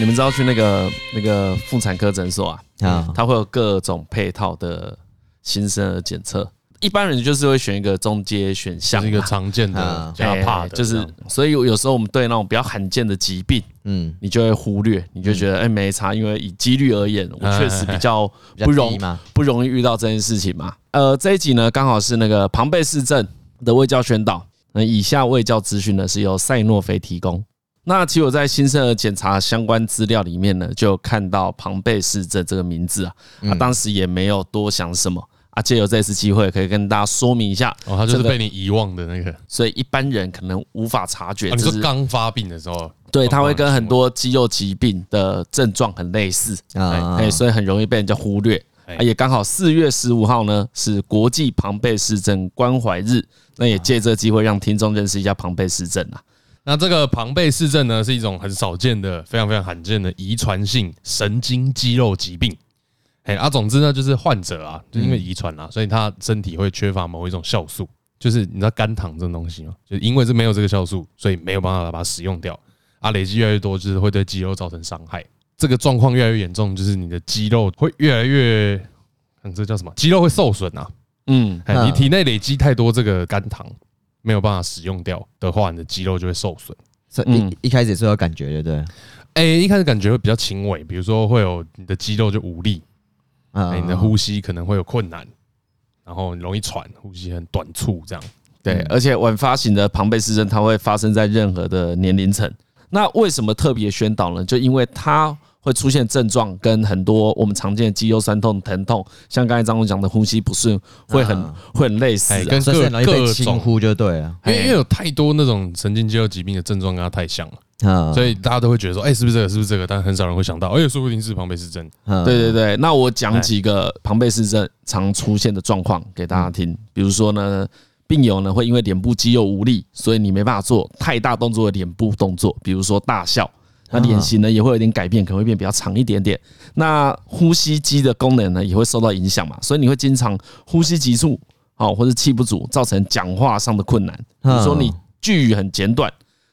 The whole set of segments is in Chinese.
你们知道去那个那个妇产科诊所啊，啊，它会有各种配套的新生儿检测。一般人就是会选一个中阶选项，是一个常见的，比较怕的，就是所以有时候我们对那种比较罕见的疾病，嗯，你就会忽略，你就觉得哎没差，因为以几率而言，我确实比较不容不容易遇到这件事情嘛。呃，这一集呢刚好是那个庞贝氏症的卫教宣导，那以下卫教资讯呢是由赛诺菲提供。那其实我在新生儿检查相关资料里面呢，就看到庞贝氏症这个名字啊，啊，当时也没有多想什么。啊，借由这次机会，可以跟大家说明一下哦，他就是被你遗忘的那个，所以一般人可能无法察觉。你说刚发病的时候，对，他会跟很多肌肉疾病的症状很类似啊，哎，所以很容易被人家忽略。也刚好四月十五号呢是国际庞贝氏症关怀日，那也借这个机会让听众认识一下庞贝氏症啊。那这个庞贝氏症呢，是一种很少见的、非常非常罕见的遗传性神经肌肉疾病。哎啊，总之呢，就是患者啊，就因为遗传啊，所以他身体会缺乏某一种酵素，就是你知道肝糖这种东西吗？就因为是没有这个酵素，所以没有办法把它使用掉啊，累积越来越多，就是会对肌肉造成伤害。这个状况越来越严重，就是你的肌肉会越来越，嗯，这叫什么？肌肉会受损啊。嗯，你体内累积太多这个肝糖，没有办法使用掉的话，你的肌肉就会受损。一一开始是有感觉的，对？哎，一开始感觉会比较轻微，比如说会有你的肌肉就无力。啊，你的呼吸可能会有困难，然后容易喘，呼吸很短促，这样。对，而且晚发型的庞贝氏症，它会发生在任何的年龄层。那为什么特别宣导呢？就因为它会出现症状，跟很多我们常见的肌肉酸痛、疼痛，像刚才张总讲的呼吸不顺，会很会很类似，跟各各种呼就对了。因为因为有太多那种神经肌肉疾病的症状跟它太像了。所以大家都会觉得说，哎，是不是这个？是不是这个？但很少人会想到，哎，说不定是庞贝氏症。对对对，那我讲几个庞贝氏症常出现的状况给大家听。比如说呢，病友呢会因为脸部肌肉无力，所以你没办法做太大动作的脸部动作，比如说大笑，那脸型呢也会有点改变，可能会变比较长一点点。那呼吸肌的功能呢也会受到影响嘛，所以你会经常呼吸急促，哦，或者气不足，造成讲话上的困难。比如说你句语很简短。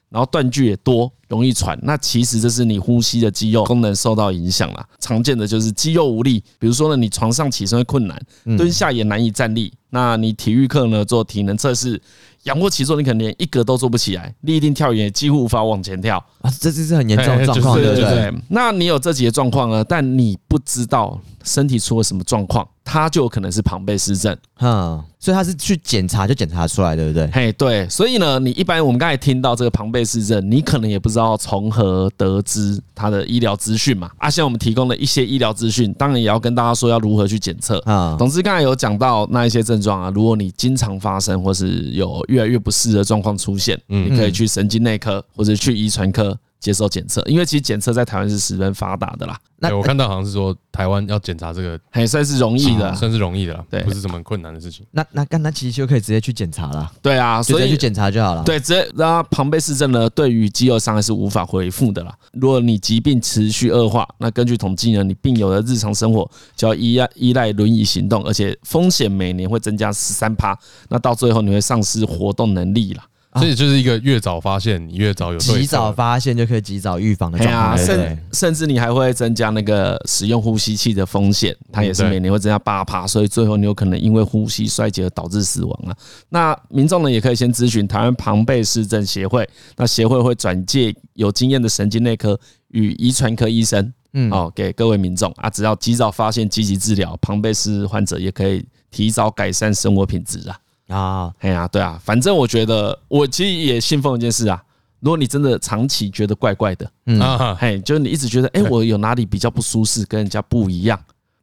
然后断句也多，容易喘。那其实这是你呼吸的肌肉功能受到影响了。常见的就是肌肉无力，比如说呢，你床上起身会困难，蹲下也难以站立。那你体育课呢做体能测试，仰卧起坐你可能连一格都做不起来，立定跳远也几乎无法往前跳啊！这这是很严重的状况，对不对？那你有这几个状况呢，但你不知道身体出了什么状况。他就有可能是庞贝氏症，嗯，所以他是去检查就检查出来，对不对？嘿，对，所以呢，你一般我们刚才听到这个庞贝氏症，你可能也不知道从何得知他的医疗资讯嘛。啊，现在我们提供了一些医疗资讯，当然也要跟大家说要如何去检测啊。总之，刚才有讲到那一些症状啊，如果你经常发生或是有越来越不适的状况出现，嗯你可以去神经内科或者去遗传科。接受检测，因为其实检测在台湾是十分发达的啦。那我看到好像是说台湾要检查这个还算是容易的，算是容易的，对，不是什么困难的事情。那那刚才其实就可以直接去检查了。对啊，所以去检查就好了。对，直接让庞贝氏症呢，对于肌肉伤害是无法恢复的啦。如果你疾病持续恶化，那根据统计呢，你病友的日常生活就要依赖依赖轮椅行动，而且风险每年会增加十三趴。那到最后你会丧失活动能力了。所以就是一个越早发现，你越早有及早发现就可以及早预防的状况。甚甚至你还会增加那个使用呼吸器的风险，它也是每年会增加八趴，所以最后你有可能因为呼吸衰竭而导致死亡啊。那民众呢也可以先咨询台湾庞贝市政协会，那协会会转介有经验的神经内科与遗传科医生，嗯，哦，给各位民众啊，只要及早发现、积极治疗，庞贝氏患者也可以提早改善生活品质啊。啊，哎呀，对啊，反正我觉得，我其实也信奉一件事啊。如果你真的长期觉得怪怪的，嗯，嘿，就是你一直觉得，哎，我有哪里比较不舒适，跟人家不一样，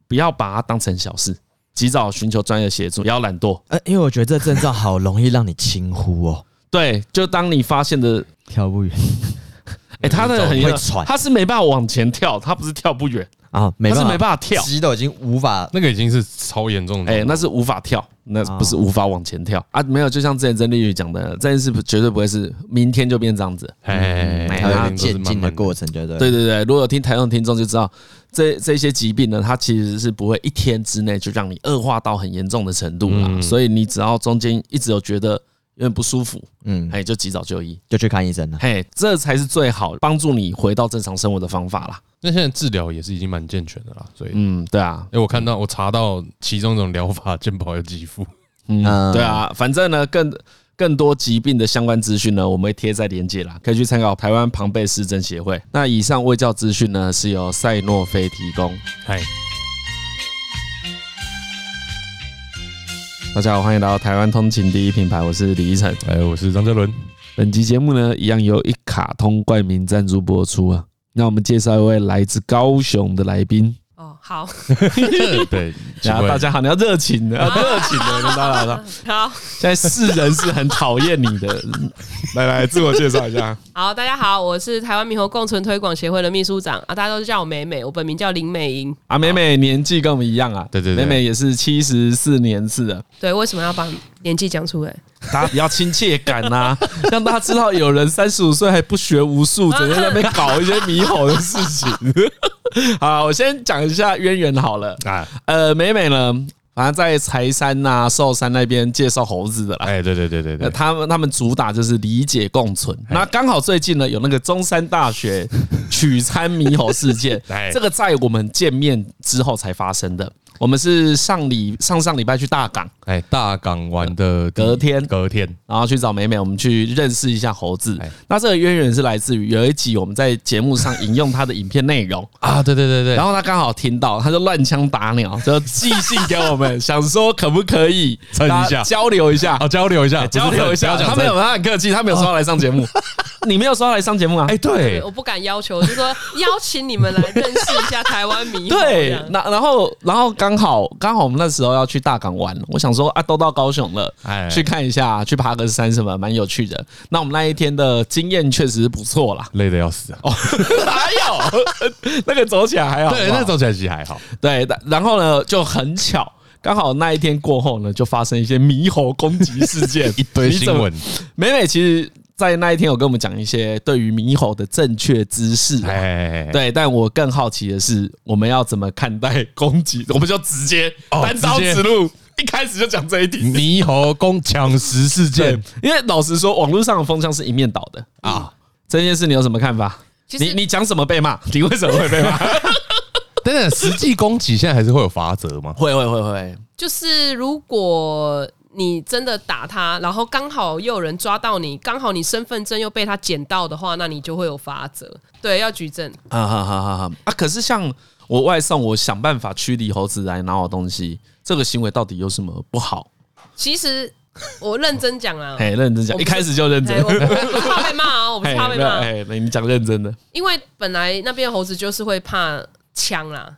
不要把它当成小事，及早寻求专业协助，不要懒惰。呃，因为我觉得这症状好容易让你轻忽哦。对，就当你发现的跳不远，哎，他的很会喘，他是没办法往前跳，他不是跳不远啊，他是没办法跳，肌都已经无法，那个已经是超严重的，哎，那是无法跳。那不是无法往前跳。啊，没有，就像之前曾丽玉讲的，这件事绝对不会是明天就变这样子，哎，它渐进的过程，对对。对对对。如果有听台上听众就知道，这这些疾病呢，它其实是不会一天之内就让你恶化到很严重的程度啦。所以你只要中间一直有觉得有点不舒服，嗯，哎，就及早就医，就去看医生了。嘿，这才是最好帮助你回到正常生活的方法啦。那现在治疗也是已经蛮健全的啦，所以，嗯，对啊，哎，我看到我查到其中一种疗法，健保有给付，嗯，对啊，反正呢，更更多疾病的相关资讯呢，我们会贴在连接啦，可以去参考台湾庞贝氏症协会。那以上卫教资讯呢，是由赛诺菲提供。嗨。大家好，欢迎来到台湾通勤第一品牌，我是李依晨，哎，我是张哲伦。本集节目呢，一样由一卡通冠名赞助播出啊。那我们介绍一位来自高雄的来宾。哦，好，对，大家好，你要热情的，热情的，跟大家好。现在世人是很讨厌你的，来来，自我介绍一下。好，大家好，我是台湾猕猴共存推广协会的秘书长。啊，大家都是叫我美美，我本名叫林美莹。啊。美美年纪跟我们一样啊，对对对，美美也是七十四年次的。对，为什么要把年纪讲出来？大家比较亲切感呐、啊，让大家知道有人三十五岁还不学无术，整天在那边搞一些猕猴的事情。好，我先讲一下渊源好了啊。呃，美美呢，反正在柴山呐、啊、寿山那边介绍猴子的啦。哎，对对对对对，他们他们主打就是理解共存。那刚好最近呢，有那个中山大学取餐猕猴事件，这个在我们见面之后才发生的。我们是上礼上上礼拜去大港，哎，大港玩的隔天，隔天，然后去找美美，我们去认识一下猴子。那这个渊源是来自于有一集我们在节目上引用他的影片内容。啊，对对对对，然后他刚好听到，他就乱枪打鸟，就寄信给我们，想说可不可以蹭一下，交流一下，好交流一下，交流一下。他没有，他很客气，他没有说要来上节目，你没有说要来上节目啊？哎，对，我不敢要求，就是说邀请你们来认识一下台湾猕猴。对，那然后然后刚好刚好。我们那时候要去大港玩，我想说啊，都到高雄了，去看一下，去爬个山什么，蛮有趣的。那我们那一天的经验确实是不错啦，累得要死啊！哦，还有 那个走起来还好，对，那走起来其实还好。对，然后呢就很巧，刚好那一天过后呢，就发生一些猕猴攻击事件，一堆新闻。美美其实。在那一天，有跟我们讲一些对于猕猴的正确知识。对，但我更好奇的是，我们要怎么看待攻击？我们就直接单刀直入，一开始就讲这一题：猕猴攻抢食事件。因为老实说，网络上的风向是一面倒的啊。这件事你有什么看法？你你讲什么被骂？你为什么会被骂？等等，实际攻击现在还是会有法则吗？会会会会，就是如果。你真的打他，然后刚好又有人抓到你，刚好你身份证又被他捡到的话，那你就会有罚则。对，要举证。啊哈哈哈！啊，可是像我外送，我想办法驱离猴子来拿我东西，这个行为到底有什么不好？其实我认真讲啊，哎，认真讲，一开始就认真，我不怕被骂啊，我不怕被骂。哎，你讲认真的，因为本来那边猴子就是会怕枪啦。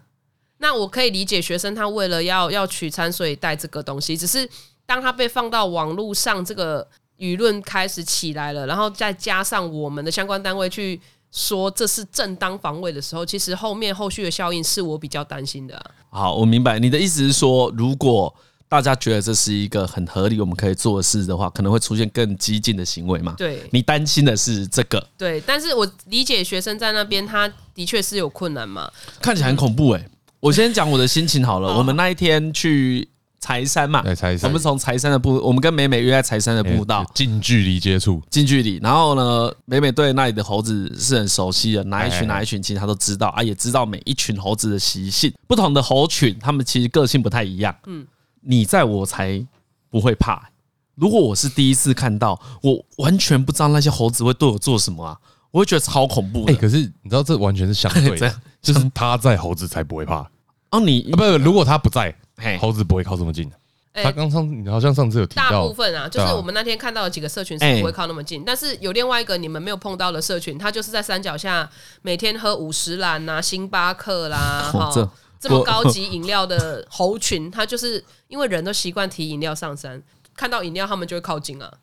那我可以理解学生他为了要要取餐，所以带这个东西，只是。当他被放到网络上，这个舆论开始起来了，然后再加上我们的相关单位去说这是正当防卫的时候，其实后面后续的效应是我比较担心的啊。好，我明白你的意思是说，如果大家觉得这是一个很合理我们可以做的事的话，可能会出现更激进的行为嘛？对，你担心的是这个？对，但是我理解学生在那边，他的确是有困难嘛，看起来很恐怖哎。我先讲我的心情好了，我们那一天去。柴山嘛，我们从柴山的步，我们跟美美约在柴山的步道，近距离接触，近距离。然后呢，美美对那里的猴子是很熟悉的，哪一群哪一群，其实她都知道啊，也知道每一群猴子的习性。不同的猴群，他们其实个性不太一样。嗯，你在我才不会怕。如果我是第一次看到，我完全不知道那些猴子会对我做什么啊，我会觉得超恐怖。哎，可是你知道这完全是相对的，就是他在，猴子才不会怕。哦，你不，如果他不在。猴子不会靠这么近的。他刚上，你好像上次有提到，大部分啊，就是我们那天看到的几个社群是不会靠那么近。但是有另外一个你们没有碰到的社群，他就是在山脚下每天喝五十兰呐、星巴克啦，哈，这么高级饮料的猴群，他就是因为人都习惯提饮料上山，看到饮料他们就会靠近啊，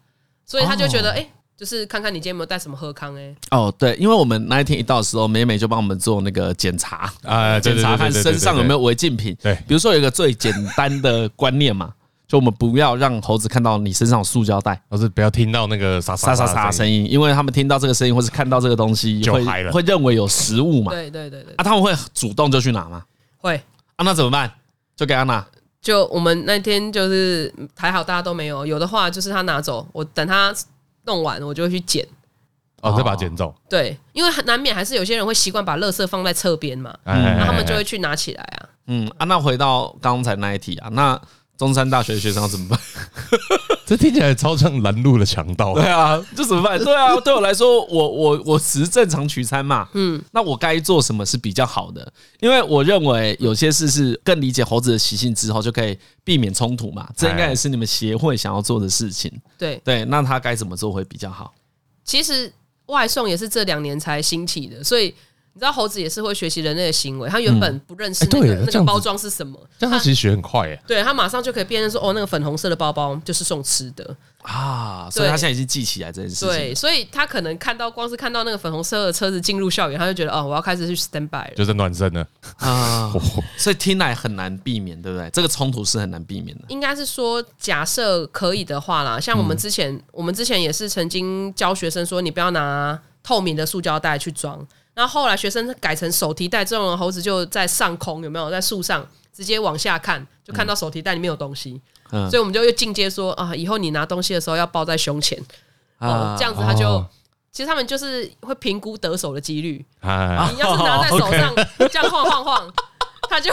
所以他就觉得哎。就是看看你今天有没有带什么喝康哎。哦，对，因为我们那一天一到的时候，美美就帮我们做那个检查啊，检查看身上有没有违禁品。对，比如说有一个最简单的观念嘛，就我们不要让猴子看到你身上有塑胶袋，或是不要听到那个沙沙沙沙声音，因为他们听到这个声音或是看到这个东西，就会会认为有食物嘛。对对对对。啊，他们会主动就去拿吗？会。啊，那怎么办？就给他拿。就我们那天就是还好大家都没有，有的话就是他拿走，我等他弄完，我就会去捡。哦，再把它捡走。对，因为难免还是有些人会习惯把垃圾放在侧边嘛，那、嗯、他们就会去拿起来啊。嗯啊，那回到刚才那一题啊，那中山大学学生要怎么办？这听起来超像拦路的强盗。对啊，这怎么办？对啊，对我来说，我我我只是正常取餐嘛。嗯，那我该做什么是比较好的？因为我认为有些事是更理解猴子的习性之后，就可以避免冲突嘛。这应该也是你们协会想要做的事情。对对，那他该怎么做会比较好？其实。外送也是这两年才兴起的，所以你知道猴子也是会学习人类的行为。它原本不认识那个那个包装是什么，但它其实学很快耶。对，它马上就可以辨认说，哦，那个粉红色的包包就是送吃的啊。所以它现在已经记起来这件事情。对，所以他可能看到光是看到那个粉红色的车子进入校园，他就觉得哦，我要开始去 stand by 了，就是暖身了啊。所以听来很难避免，对不对？这个冲突是很难避免的。应该是说，假设可以的话啦，像我们之前，我们之前也是曾经教学生说，你不要拿。透明的塑胶袋去装，然后后来学生改成手提袋，这种猴子就在上空有没有？在树上直接往下看，就看到手提袋里面有东西，嗯、所以我们就又进阶说啊，以后你拿东西的时候要抱在胸前，哦、啊，这样子他就、哦、其实他们就是会评估得手的几率，啊、你要是拿在手上 这样晃晃晃，他就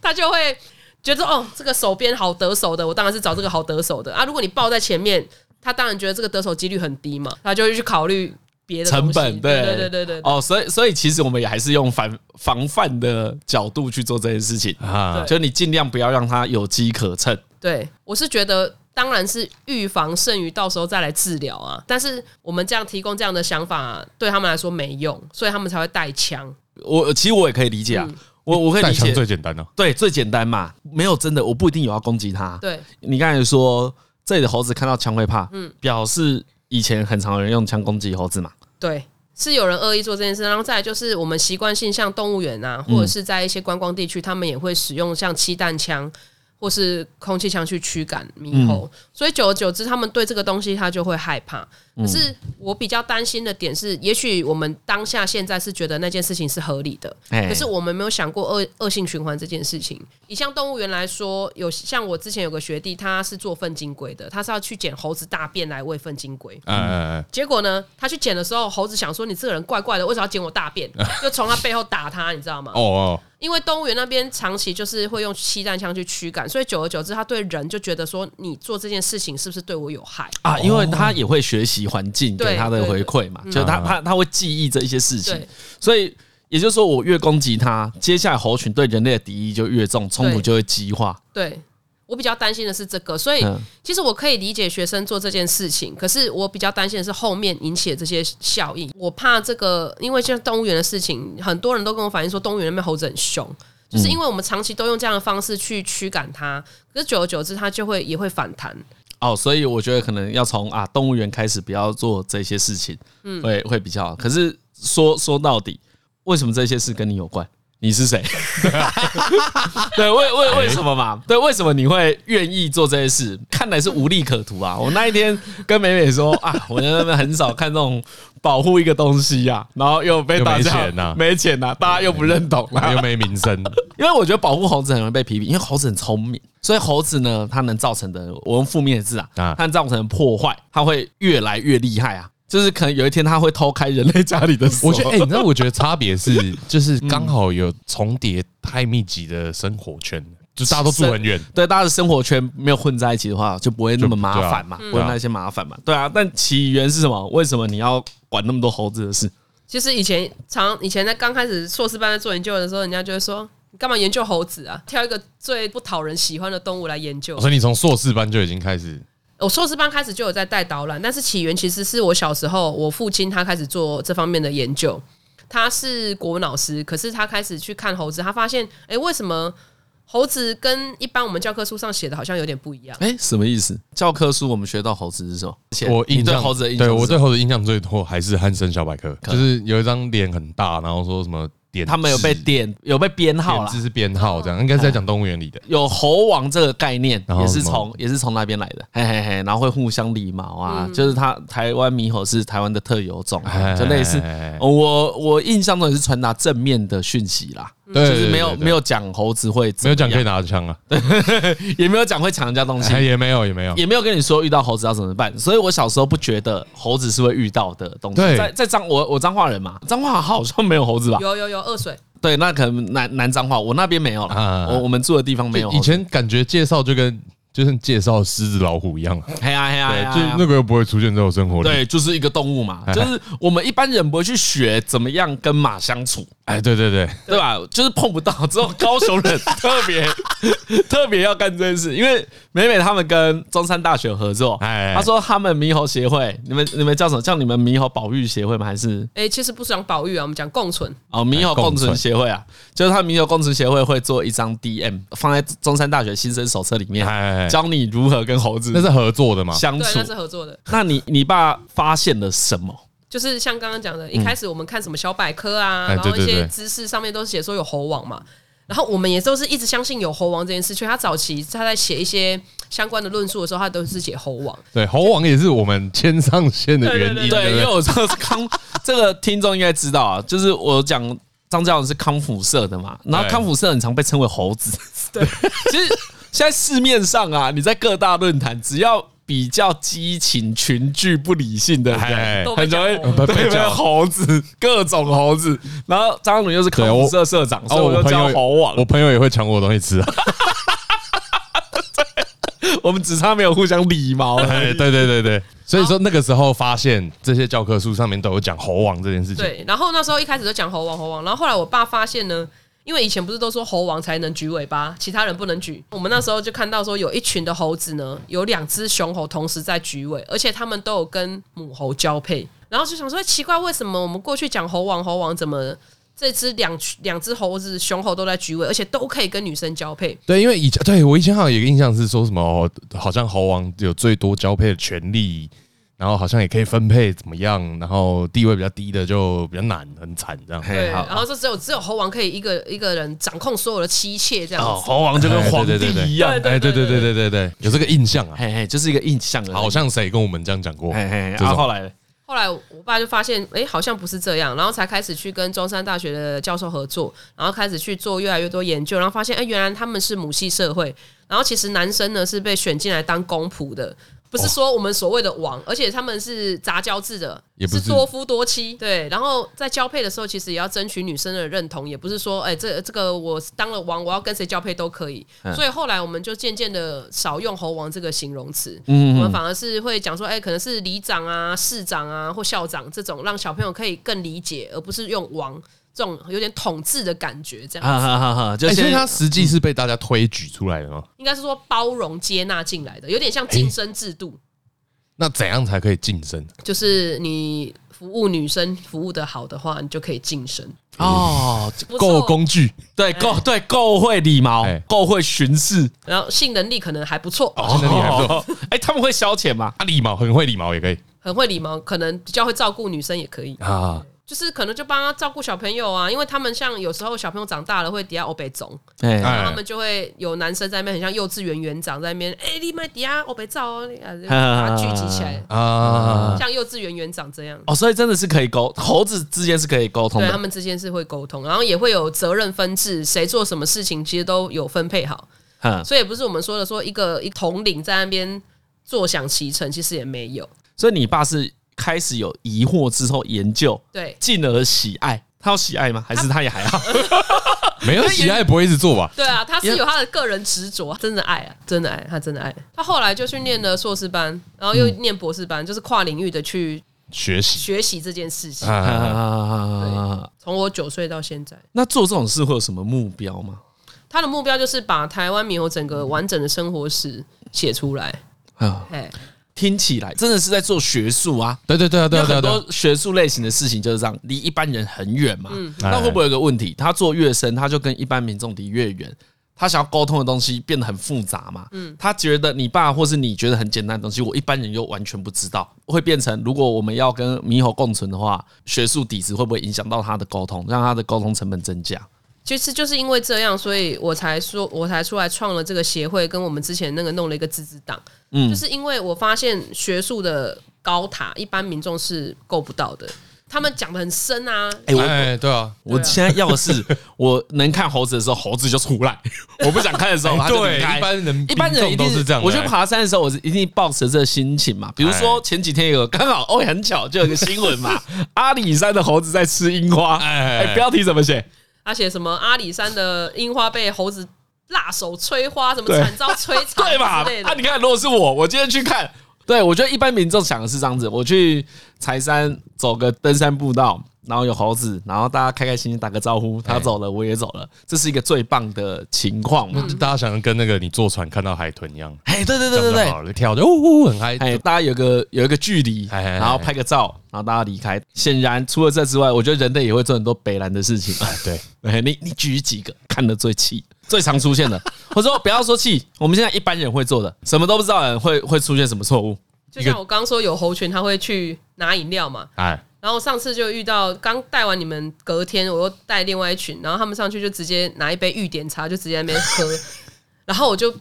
他就会觉得哦，这个手边好得手的，我当然是找这个好得手的。啊。如果你抱在前面，他当然觉得这个得手几率很低嘛，他就会去考虑。成本对。对对对对哦，所以所以其实我们也还是用防防范的角度去做这件事情。啊，就你尽量不要让它有机可乘。对，我是觉得当然是预防胜于到时候再来治疗啊，但是我们这样提供这样的想法对他们来说没用，所以他们才会带枪。我其实我也可以理解啊，我我可以理解。最简单的，对，最简单嘛，没有真的我不一定有要攻击他。对，你刚才说这里的猴子看到枪会怕，嗯，表示以前很常有人用枪攻击猴子嘛。对，是有人恶意做这件事，然后再来就是我们习惯性像动物园啊，或者是在一些观光地区，他们也会使用像气弹枪或是空气枪去驱赶猕猴，所以久而久之，他们对这个东西他就会害怕。可是我比较担心的点是，也许我们当下现在是觉得那件事情是合理的，可是我们没有想过恶恶性循环这件事情。以像动物园来说，有像我之前有个学弟，他是做粪金龟的，他是要去捡猴子大便来喂粪金龟。嗯，结果呢，他去捡的时候，猴子想说：“你这个人怪怪的，为什么要捡我大便？”就从他背后打他，你知道吗？哦哦，因为动物园那边长期就是会用气弹枪去驱赶，所以久而久之，他对人就觉得说：“你做这件事情是不是对我有害啊？”因为他也会学习。环境给他的回馈嘛，就他他他会记忆这一些事情，所以也就是说，我越攻击他，接下来猴群对人类的敌意就越重，冲突就会激化。对，我比较担心的是这个，所以其实我可以理解学生做这件事情，可是我比较担心的是后面引起的这些效应。我怕这个，因为像动物园的事情，很多人都跟我反映说，动物园那边猴子很凶，就是因为我们长期都用这样的方式去驱赶它，可是久而久之，它就会也会反弹。哦，所以我觉得可能要从啊动物园开始，不要做这些事情，嗯，会会比较好。可是说说到底，为什么这些事跟你有关？你是谁？对，为为为什么嘛？对，为什么你会愿意做这些事？看来是无利可图啊！我那一天跟美美说啊，我在那边很少看这种保护一个东西呀，然后又被大家没钱呐，没钱呐，大家又不认同，又没名声。因为我觉得保护猴子很容易被批评，因为猴子很聪明，所以猴子呢，它能造成的，我用负面的字啊，它能造成的破坏，它会越来越厉害啊。就是可能有一天他会偷开人类家里的锁。我觉得，哎，你知道，我觉得差别是，就是刚好有重叠太密集的生活圈，就大家都住很远，对，大家的生活圈没有混在一起的话，就不会那么麻烦嘛，不会那些麻烦嘛，对啊。但起源是什么？为什么你要管那么多猴子的事？其实以前常以前在刚开始硕士班在做研究的时候，人家就会说，你干嘛研究猴子啊？挑一个最不讨人喜欢的动物来研究。所以你从硕士班就已经开始。我硕士班开始就有在带导览，但是起源其实是我小时候，我父亲他开始做这方面的研究。他是国文老师，可是他开始去看猴子，他发现，哎、欸，为什么猴子跟一般我们教科书上写的好像有点不一样？哎、欸，什么意思？教科书我们学到猴子是什么？我印象猴子的印象，对我对猴子印象最多还是汉声小百科，就是有一张脸很大，然后说什么。他们有被点，有被编号了，这是编号，这样应该是在讲动物园里的。有猴王这个概念，也是从也是从那边来的，嘿嘿嘿。然后会互相礼貌啊，就是他台湾猕猴是台湾的特有种，就类似。我我印象中也是传达正面的讯息啦，就是没有没有讲猴子会没有讲可以拿着枪啊，也没有讲会抢人家东西，也没有也没有也没有跟你说遇到猴子要怎么办。所以我小时候不觉得猴子是会遇到的东西。在在彰我我彰化人嘛，彰化好像没有猴子吧？有有有二水。对，那可能南南彰化，我那边没有了。我我们住的地方没有。以前感觉介绍就跟。就像介绍狮子老虎一样，嘿呀嘿呀，就那个又不会出现在我生活里。对，就是一个动物嘛，就是我们一般人不会去学怎么样跟马相处。哎，对对对，对吧？就是碰不到，只有高雄人特别 特别要干这件事，因为美美他们跟中山大学合作。哎，他说他们猕猴协会，你们你们叫什么？叫你们猕猴保育协会吗？还是？哎，其实不是讲保育啊，我们讲共存。哦，猕猴共存协会啊，就是他猕猴共存协会会做一张 DM 放在中山大学新生手册里面，教你如何。跟猴子那是合作的吗？相处那是合作的。那你你爸发现了什么？就是像刚刚讲的，一开始我们看什么小百科啊，然后一些知识上面都是写说有猴王嘛，然后我们也都是一直相信有猴王这件事。所以他早期他在写一些相关的论述的时候，他都是写猴王。对，猴王也是我们牵上线的原因。对，因为我说康 这个听众应该知道啊，就是我讲张教授是康复社的嘛，然后康复社很常被称为猴子。对，其实。现在市面上啊，你在各大论坛，只要比较激情、群聚、不理性的人，很容易被叫猴子，各种猴子。然后张伦又是口红社社长，所以我就叫猴王。我朋友也会抢我东西吃啊。我们只差没有互相礼貌。对对对对，所以说那个时候发现这些教科书上面都有讲猴王这件事情。对，然后那时候一开始就讲猴王猴王，然后后来我爸发现呢。因为以前不是都说猴王才能举尾巴，其他人不能举。我们那时候就看到说有一群的猴子呢，有两只雄猴同时在举尾，而且他们都有跟母猴交配。然后就想说奇怪，为什么我们过去讲猴王猴王，怎么这只两两只猴子雄猴都在举尾，而且都可以跟女生交配？对，因为以前对我以前好像有个印象是说什么，好像猴王有最多交配的权利。然后好像也可以分配怎么样，然后地位比较低的就比较难，很惨这样。对，然后说只有只有猴王可以一个一个人掌控所有的妻妾这样。哦，猴王就跟皇帝一样。哎，对对对对对对，有这个印象啊。嘿嘿，就是一个印象。好像谁跟我们这样讲过？嘿嘿。然后后来，后来我爸就发现，哎，好像不是这样，然后才开始去跟中山大学的教授合作，然后开始去做越来越多研究，然后发现，哎，原来他们是母系社会，然后其实男生呢是被选进来当公仆的。不是说我们所谓的王，而且他们是杂交制的，也不是多夫多妻。对，然后在交配的时候，其实也要争取女生的认同，也不是说，哎，这这个我当了王，我要跟谁交配都可以。所以后来我们就渐渐的少用“猴王”这个形容词，我们反而是会讲说，哎，可能是里长啊、市长啊或校长这种，让小朋友可以更理解，而不是用“王”。这种有点统治的感觉，这样子。哈哈哈哈就因为它实际是被大家推举出来的吗？应该是说包容接纳进来的，有点像晋升制度。那怎样才可以晋升？就是你服务女生服务的好的话，你就可以晋升。哦，够工具，对，够对，够会理毛，够会巡视，然后性能力可能还不错。性能力还不错。哎，他们会消遣吗？啊，理毛很会理毛也可以，很会理毛，可能比较会照顾女生也可以啊。就是可能就帮他照顾小朋友啊，因为他们像有时候小朋友长大了会底下欧北总，然后他们就会有男生在那边，很像幼稚园园长在那边，哎，你买底下欧北照哦，把 他聚集起来啊，像幼稚园园长这样。哦，所以真的是可以沟，猴子之间是可以沟通的，对，他们之间是会沟通，然后也会有责任分制，谁做什么事情其实都有分配好，所以也不是我们说的说一个一统领在那边坐享其成，其实也没有。所以你爸是。开始有疑惑之后研究，对，进而喜爱。他要喜爱吗？还是他也还好？没有喜爱不会一直做吧？对啊，他是有他的个人执着，真的爱啊，真的爱，他真的爱。他后来就去念了硕士班，然后又念博士班，就是跨领域的去学习学习这件事情。啊，从我九岁到现在，那做这种事会有什么目标吗？他的目标就是把台湾猕猴整个完整的生活史写出来啊。听起来真的是在做学术啊！对对对啊，对对对，很多学术类型的事情就是这样，离一般人很远嘛。那会不会有个问题？他做越深，他就跟一般民众离越远。他想要沟通的东西变得很复杂嘛。嗯，他觉得你爸或是你觉得很简单的东西，我一般人又完全不知道，会变成如果我们要跟猕猴共存的话，学术底子会不会影响到他的沟通，让他的沟通成本增加？其实就是因为这样，所以我才说，我才出来创了这个协会，跟我们之前那个弄了一个自治党。嗯，就是因为我发现学术的高塔，一般民众是够不到的。他们讲的很深啊。哎，对啊，我现在要的是我能看猴子的时候，猴子就出来；我不想看的时候，它就。一般人一般人一定都是这样。我去爬山的时候，我是一定抱持这个心情嘛。比如说前几天有刚好哦，很巧，就有个新闻嘛，阿里山的猴子在吃樱花。哎，标题怎么写？他写什么？阿里山的樱花被猴子辣手摧花，什么惨遭摧残，对吧？啊，你看，如果是我，我今天去看。对，我觉得一般民众想的是这样子：我去柴山走个登山步道，然后有猴子，然后大家开开心心打个招呼，他走了，我也走了，这是一个最棒的情况嘛。大家想跟那个你坐船看到海豚一样，哎，对对对对对，跳的呜呜很嗨，哎，大家有个有一个距离，然后拍个照，然后大家离开。显然，除了这之外，我觉得人类也会做很多北烂的事情。对，你你举几个看得最气？最常出现的，或者说不要说气，我们现在一般人会做的，什么都不知道的人会会出现什么错误？就像我刚刚说，有猴群他会去拿饮料嘛，哎，然后上次就遇到刚带完你们，隔天我又带另外一群，然后他们上去就直接拿一杯玉点茶，就直接在那边喝，然后我就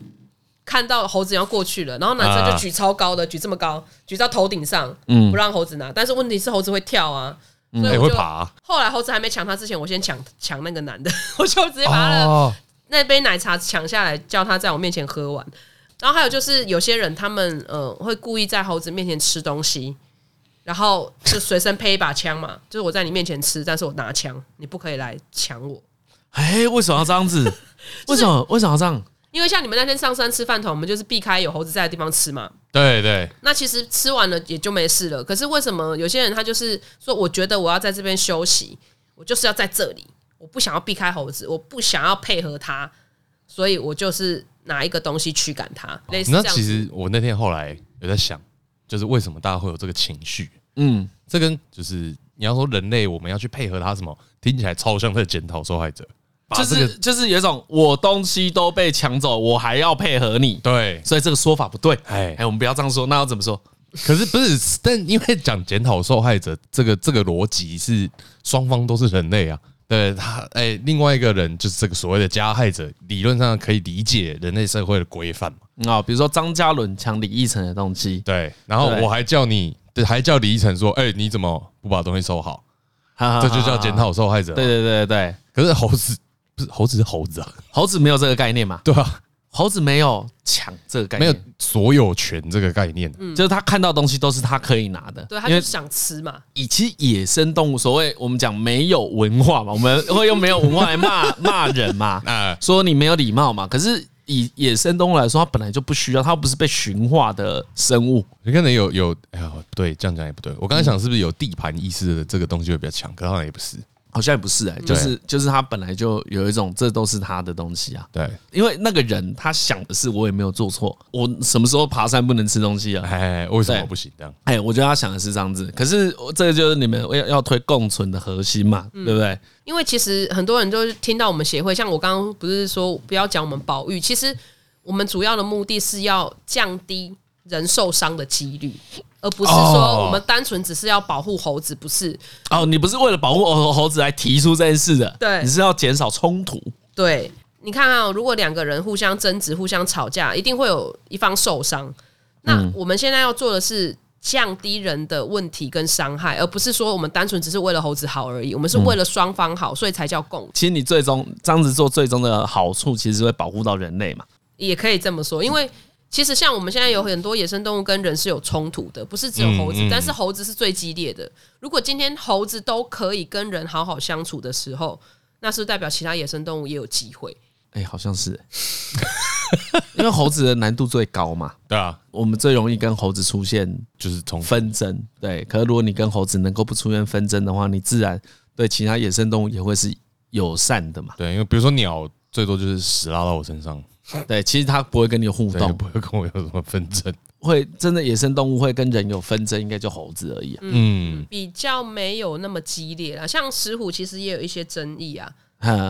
看到猴子要过去了，然后男生就举超高的，举这么高，举到头顶上，嗯，不让猴子拿，但是问题是猴子会跳啊。所以我就后来猴子还没抢他之前，我先抢抢那个男的，我就直接把他的。那杯奶茶抢下来，叫他在我面前喝完。然后还有就是，有些人他们呃会故意在猴子面前吃东西，然后就随身配一把枪嘛，就是我在你面前吃，但是我拿枪，你不可以来抢我。哎，为什么要这样子？为什么？为什么要这样？因为像你们那天上山吃饭团，我们就是避开有猴子在的地方吃嘛。对对。那其实吃完了也就没事了。可是为什么有些人他就是说，我觉得我要在这边休息，我就是要在这里。我不想要避开猴子，我不想要配合他，所以我就是拿一个东西驱赶他。类似这样。那其实我那天后来有在想，就是为什么大家会有这个情绪？嗯，这跟就是你要说人类我们要去配合他什么，听起来超像在检讨受害者。就是就是有一种我东西都被抢走，我还要配合你。对，所以这个说法不对。哎哎，我们不要这样说，那要怎么说？可是不是？但因为讲检讨受害者，这个这个逻辑是双方都是人类啊。对他，哎、欸，另外一个人就是这个所谓的加害者，理论上可以理解人类社会的规范嘛？啊，比如说张嘉伦抢李义成的东西，对，然后我还叫你，對，还叫李义成说，哎、欸，你怎么不把东西收好？这就叫检讨受害者。对对对对对。可是猴子不是猴子是猴子啊，猴子没有这个概念嘛？对啊。猴子没有抢这个概念，没有所有权这个概念，就是他看到东西都是他可以拿的，对，他就想吃嘛。以其实野生动物，所谓我们讲没有文化嘛，我们会用没有文化来骂骂人嘛，啊，说你没有礼貌嘛。可是以野生动物来说，它本来就不需要，它不是被驯化的生物。你可能有有，哎呀，对，这样讲也不对。我刚才想是不是有地盘意识的这个东西会比较强，可好像也不是。好像也不是哎，就是就是他本来就有一种，这都是他的东西啊。对，因为那个人他想的是，我也没有做错，我什么时候爬山不能吃东西啊？哎，为什么不行这样？哎，我觉得他想的是这样子。可是这个就是你们要要推共存的核心嘛，对不对？因为其实很多人都听到我们协会，像我刚刚不是说不要讲我们保育，其实我们主要的目的是要降低人受伤的几率。而不是说我们单纯只是要保护猴子，不是哦？你不是为了保护猴猴子来提出这件事的，对，你是要减少冲突。对，你看啊，如果两个人互相争执、互相吵架，一定会有一方受伤。那我们现在要做的是降低人的问题跟伤害，而不是说我们单纯只是为了猴子好而已。我们是为了双方好，所以才叫共。其实你最终这样子做，最终的好处其实会保护到人类嘛？也可以这么说，因为。其实像我们现在有很多野生动物跟人是有冲突的，不是只有猴子，但是猴子是最激烈的。如果今天猴子都可以跟人好好相处的时候，那是代表其他野生动物也有机会。哎，好像是，因为猴子的难度最高嘛。对啊，我们最容易跟猴子出现就是从纷争。对，可是如果你跟猴子能够不出现纷争的话，你自然对其他野生动物也会是友善的嘛。对，因为比如说鸟，最多就是屎拉到我身上。对，其实它不会跟你互动，不会跟我有什么纷争。会真的野生动物会跟人有纷争，应该就猴子而已。嗯，比较没有那么激烈啦。像石虎其实也有一些争议啊。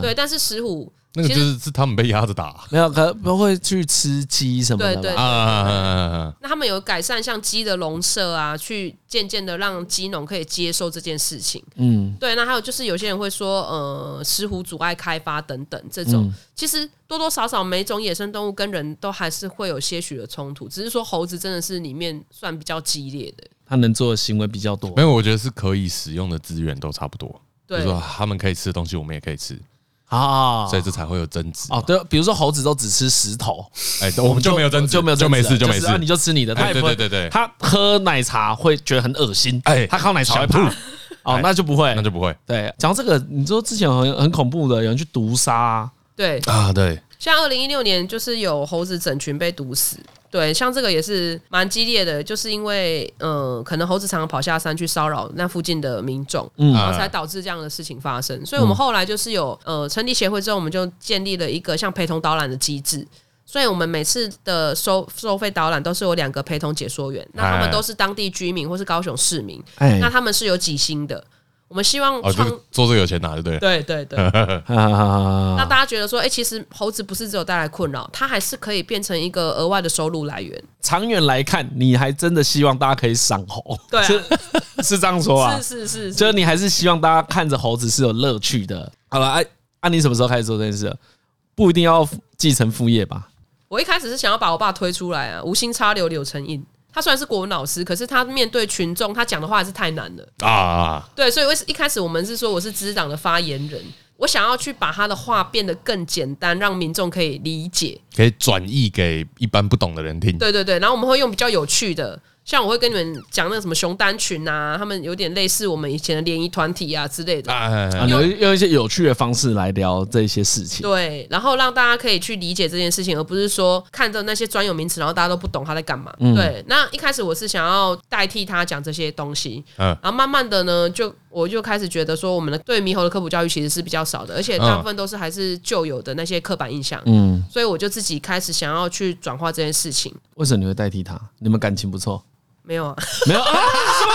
对，但是石虎。那个就是是他们被压着打，没有，可不会去吃鸡什么的。对对啊，那他们有改善像鸡的笼舍啊，去渐渐的让鸡农可以接受这件事情。嗯，对。那还有就是有些人会说，呃，石虎阻碍开发等等这种，其实多多少少每种野生动物跟人都还是会有些许的冲突，只是说猴子真的是里面算比较激烈的，它能做的行为比较多。没有，我觉得是可以使用的资源都差不多。对，比如说他们可以吃的东西，我们也可以吃。啊，所以这才会有争执哦。对，比如说猴子都只吃石头，哎，我们就没有争执，就没有就没事就没事，你就吃你的。他也不会，对对对，他喝奶茶会觉得很恶心，哎，他靠奶茶会吐，哦，那就不会，那就不会。对，讲到这个，你说之前很很恐怖的，有人去毒杀，对啊，对，像二零一六年就是有猴子整群被毒死。对，像这个也是蛮激烈的，就是因为呃，可能猴子常常跑下山去骚扰那附近的民众，嗯，然后才导致这样的事情发生。所以我们后来就是有呃成立协会之后，我们就建立了一个像陪同导览的机制。所以我们每次的收收费导览都是有两个陪同解说员，那他们都是当地居民或是高雄市民，那他们是有几星的。我们希望创做这个有钱拿，对不对？对对对。那大家觉得说，哎，其实猴子不是只有带来困扰，它还是可以变成一个额外的收入来源。长远来看，你还真的希望大家可以赏猴？对，是是这样说啊？是是是，就是你还是希望大家看着猴子是有乐趣的。好了，哎，那你什么时候开始做这件事？不一定要继承父业吧？我一开始是想要把我爸推出来啊，无心插柳柳成荫。他虽然是国文老师，可是他面对群众，他讲的话还是太难了啊！对，所以一开始我们是说我是支党的发言人，我想要去把他的话变得更简单，让民众可以理解，可以转译给一般不懂的人听。对对对，然后我们会用比较有趣的。像我会跟你们讲那个什么熊丹群啊，他们有点类似我们以前的联谊团体啊之类的，啊，用用一些有趣的方式来聊这些事情。对，然后让大家可以去理解这件事情，而不是说看着那些专有名词，然后大家都不懂他在干嘛。对，那一开始我是想要代替他讲这些东西，嗯然后慢慢的呢，就我就开始觉得说，我们的对猕猴的科普教育其实是比较少的，而且大部分都是还是旧有的那些刻板印象。嗯，所以我就自己开始想要去转化这件事情。为什么你会代替他？你们感情不错？没有啊，没有啊？什么？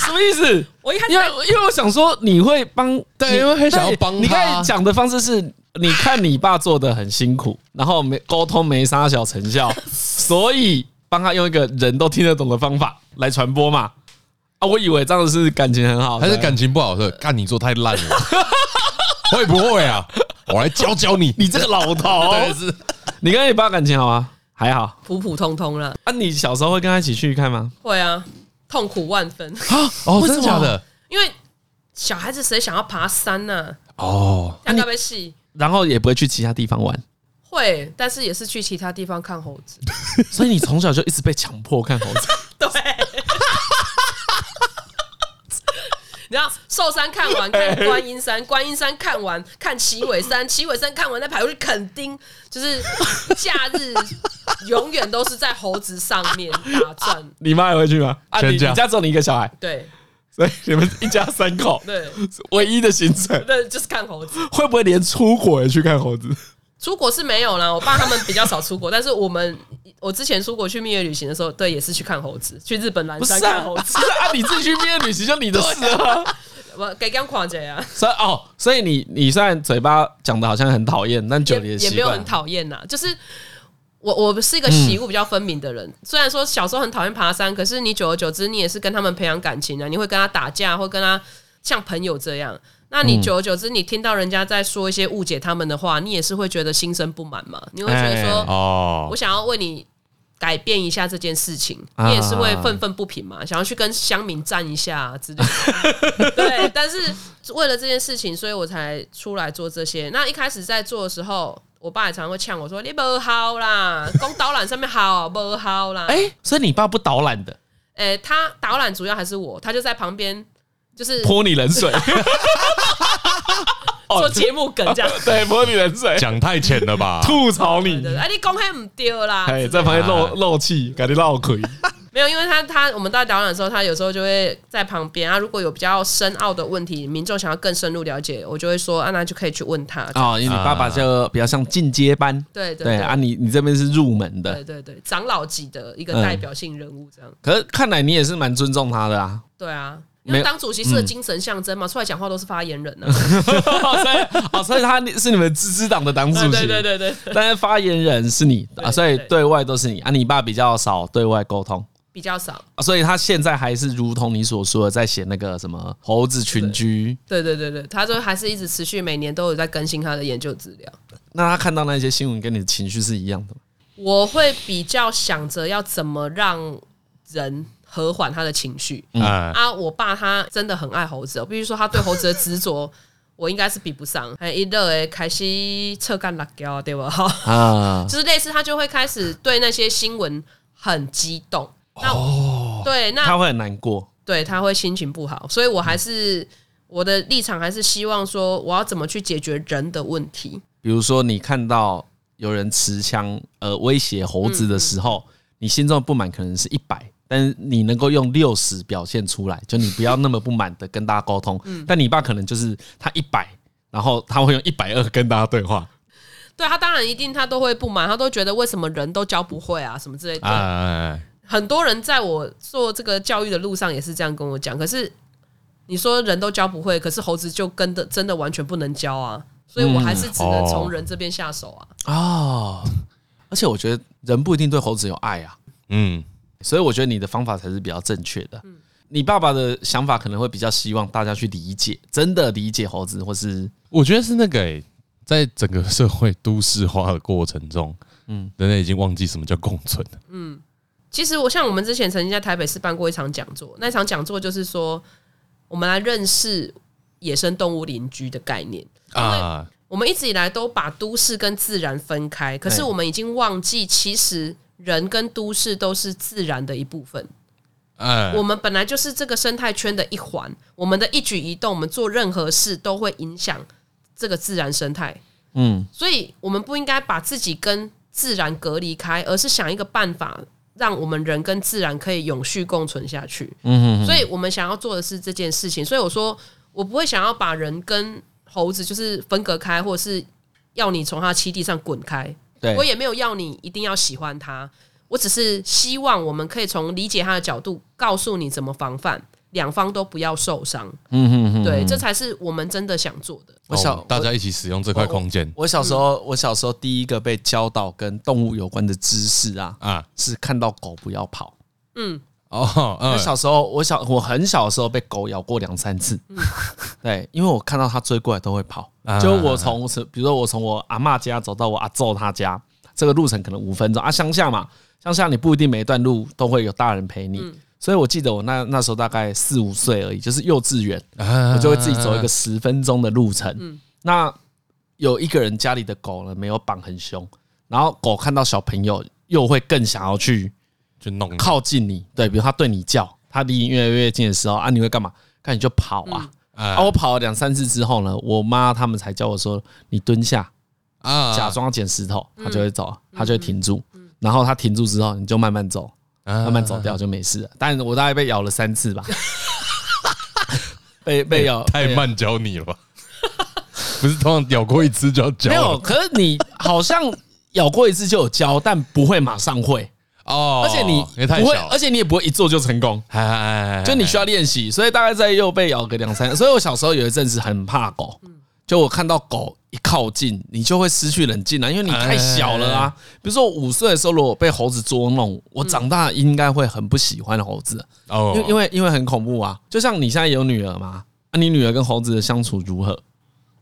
什么意思？我一开始因为因为我想说你会帮，对，因为很想要帮他。你看讲的方式是，你看你爸做的很辛苦，然后没沟通没啥小成效，所以帮他用一个人都听得懂的方法来传播嘛。啊，我以为这样子是感情很好，还是感情不好？是干你做太烂了，会不会啊？我来教教你，你这个老头，是，你跟你爸感情好吗？还好，普普通通了。啊，你小时候会跟他一起去看吗？会啊，痛苦万分啊！哦，真的假的？因为小孩子谁想要爬山呢？哦，要特别细，然后也不会去其他地方玩。会，但是也是去其他地方看猴子。所以你从小就一直被强迫看猴子。对。然后寿山看完，看观音山，观音山看完，看奇尾山，奇尾山看完再排回去垦丁，就是假日永远都是在猴子上面打转。你妈也会去吗？啊，你你家只有你一个小孩？对，所以你们一家三口，对，唯一的行程，对，就是看猴子。会不会连出国也去看猴子？出国是没有啦，我爸他们比较少出国，但是我们我之前出国去蜜月旅行的时候，对，也是去看猴子，去日本南山看猴子。啊，你自己去蜜月旅行就你的事啊，我给讲跨界啊。所以哦，所以你你虽然嘴巴讲的好像很讨厌，但久了也也没有很讨厌呐。就是我我是一个喜恶比较分明的人，虽然说小时候很讨厌爬山，可是你久而久之，你也是跟他们培养感情啊，你会跟他打架，或跟他像朋友这样。那你久而久之，你听到人家在说一些误解他们的话，你也是会觉得心生不满嘛？你会觉得说，哦，我想要为你改变一下这件事情，你也是会愤愤不平嘛？想要去跟乡民站一下之类的。对，但是为了这件事情，所以我才出来做这些。那一开始在做的时候，我爸也常常会呛我说：“你不好啦，公导览上面好不好啦？”哎，所以你爸不导览的？哎，他导览主要还是我，他就在旁边。就是泼你冷水，做节目梗这样，对，泼你冷水，讲太浅了吧？吐槽你，哎，你公开唔丢啦？哎，在旁边漏漏气，感觉闹亏。没有，因为他他我们到导览的时候，他有时候就会在旁边啊。如果有比较深奥的问题，民众想要更深入了解，我就会说啊，那就可以去问他。哦，因为你爸爸就比较像进阶班，对对对啊，你你这边是入门的，对对对，长老级的一个代表性人物这样。可是看来你也是蛮尊重他的啊。对啊。因为当主席是个精神象征嘛，出来讲话都是发言人呢。所以，哦，所以他是你们自治党的党主席，对对对对。但是发言人是你啊，所以对外都是你啊。你爸比较少对外沟通，比较少啊，所以他现在还是如同你所说的，在写那个什么猴子群居。对对对对，他就还是一直持续每年都有在更新他的研究资料。那他看到那些新闻，跟你的情绪是一样的吗？我会比较想着要怎么让人和缓他的情绪。嗯啊，我爸他真的很爱猴子，我必须说他对猴子的执着，我应该是比不上。还一乐诶，开始扯干辣椒，对吧？啊，就是类似他就会开始对那些新闻很激动。哦，对，那他会很难过，对，他会心情不好。所以我还是我的立场还是希望说，我要怎么去解决人的问题。比如说，你看到。有人持枪呃威胁猴子的时候，你心中的不满可能是一百，但是你能够用六十表现出来，就你不要那么不满的跟大家沟通。嗯但你爸可能就是他一百，然后他会用一百二跟大家对话。对，他当然一定他都会不满，他都觉得为什么人都教不会啊什么之类的。很多人在我做这个教育的路上也是这样跟我讲。可是你说人都教不会，可是猴子就跟的真的完全不能教啊。所以我还是只能从人这边下手啊！哦，而且我觉得人不一定对猴子有爱啊。嗯，所以我觉得你的方法才是比较正确的。嗯你爸爸的想法可能会比较希望大家去理解，真的理解猴子，或是我觉得是那个诶，在整个社会都市化的过程中，嗯，人类已经忘记什么叫共存了。嗯，其实我像我们之前曾经在台北市办过一场讲座，那场讲座就是说，我们来认识野生动物邻居的概念。啊，我们一直以来都把都市跟自然分开，可是我们已经忘记，其实人跟都市都是自然的一部分。我们本来就是这个生态圈的一环，我们的一举一动，我们做任何事都会影响这个自然生态。嗯，所以我们不应该把自己跟自然隔离开，而是想一个办法，让我们人跟自然可以永续共存下去。嗯，所以我们想要做的是这件事情。所以我说，我不会想要把人跟猴子就是分隔开，或者是要你从他的栖地上滚开。对，我也没有要你一定要喜欢他，我只是希望我们可以从理解他的角度，告诉你怎么防范，两方都不要受伤。嗯哼哼，对，这才是我们真的想做的。我想大家一起使用这块空间。我小时候，我小时候第一个被教导跟动物有关的知识啊啊，是看到狗不要跑。嗯。哦，我小时候，我小我很小的时候被狗咬过两三次，对，因为我看到它追过来都会跑。就我从，比如说我从我阿嬷家走到我阿祖他家，这个路程可能五分钟啊。乡下嘛，乡下你不一定每一段路都会有大人陪你，所以我记得我那那时候大概四五岁而已，就是幼稚园，我就会自己走一个十分钟的路程。那有一个人家里的狗呢，没有绑很凶，然后狗看到小朋友又会更想要去。就弄靠近你，对，比如他对你叫，他离你越来越近的时候啊，你会干嘛？看你就跑啊！啊，我跑了两三次之后呢，我妈他们才叫我说，你蹲下啊，假装捡石头，他就会走，他就会停住。然后他停住之后，你就慢慢走，慢慢走掉就没事了。但我大概被咬了三次吧，被被咬太慢教你了吧？不是通常咬过一次就要教？没有，可是你好像咬过一次就有教，但不会马上会。哦，而且你不会，而且你也不会一做就成功，哎就你需要练习，所以大概在又被咬个两三，所以我小时候有一阵子很怕狗，就我看到狗一靠近，你就会失去冷静了，因为你太小了啊。比如说我五岁的时候，如果被猴子捉弄，我长大应该会很不喜欢猴子，哦，因因为因为很恐怖啊。就像你现在有女儿嘛，那你女儿跟猴子的相处如何？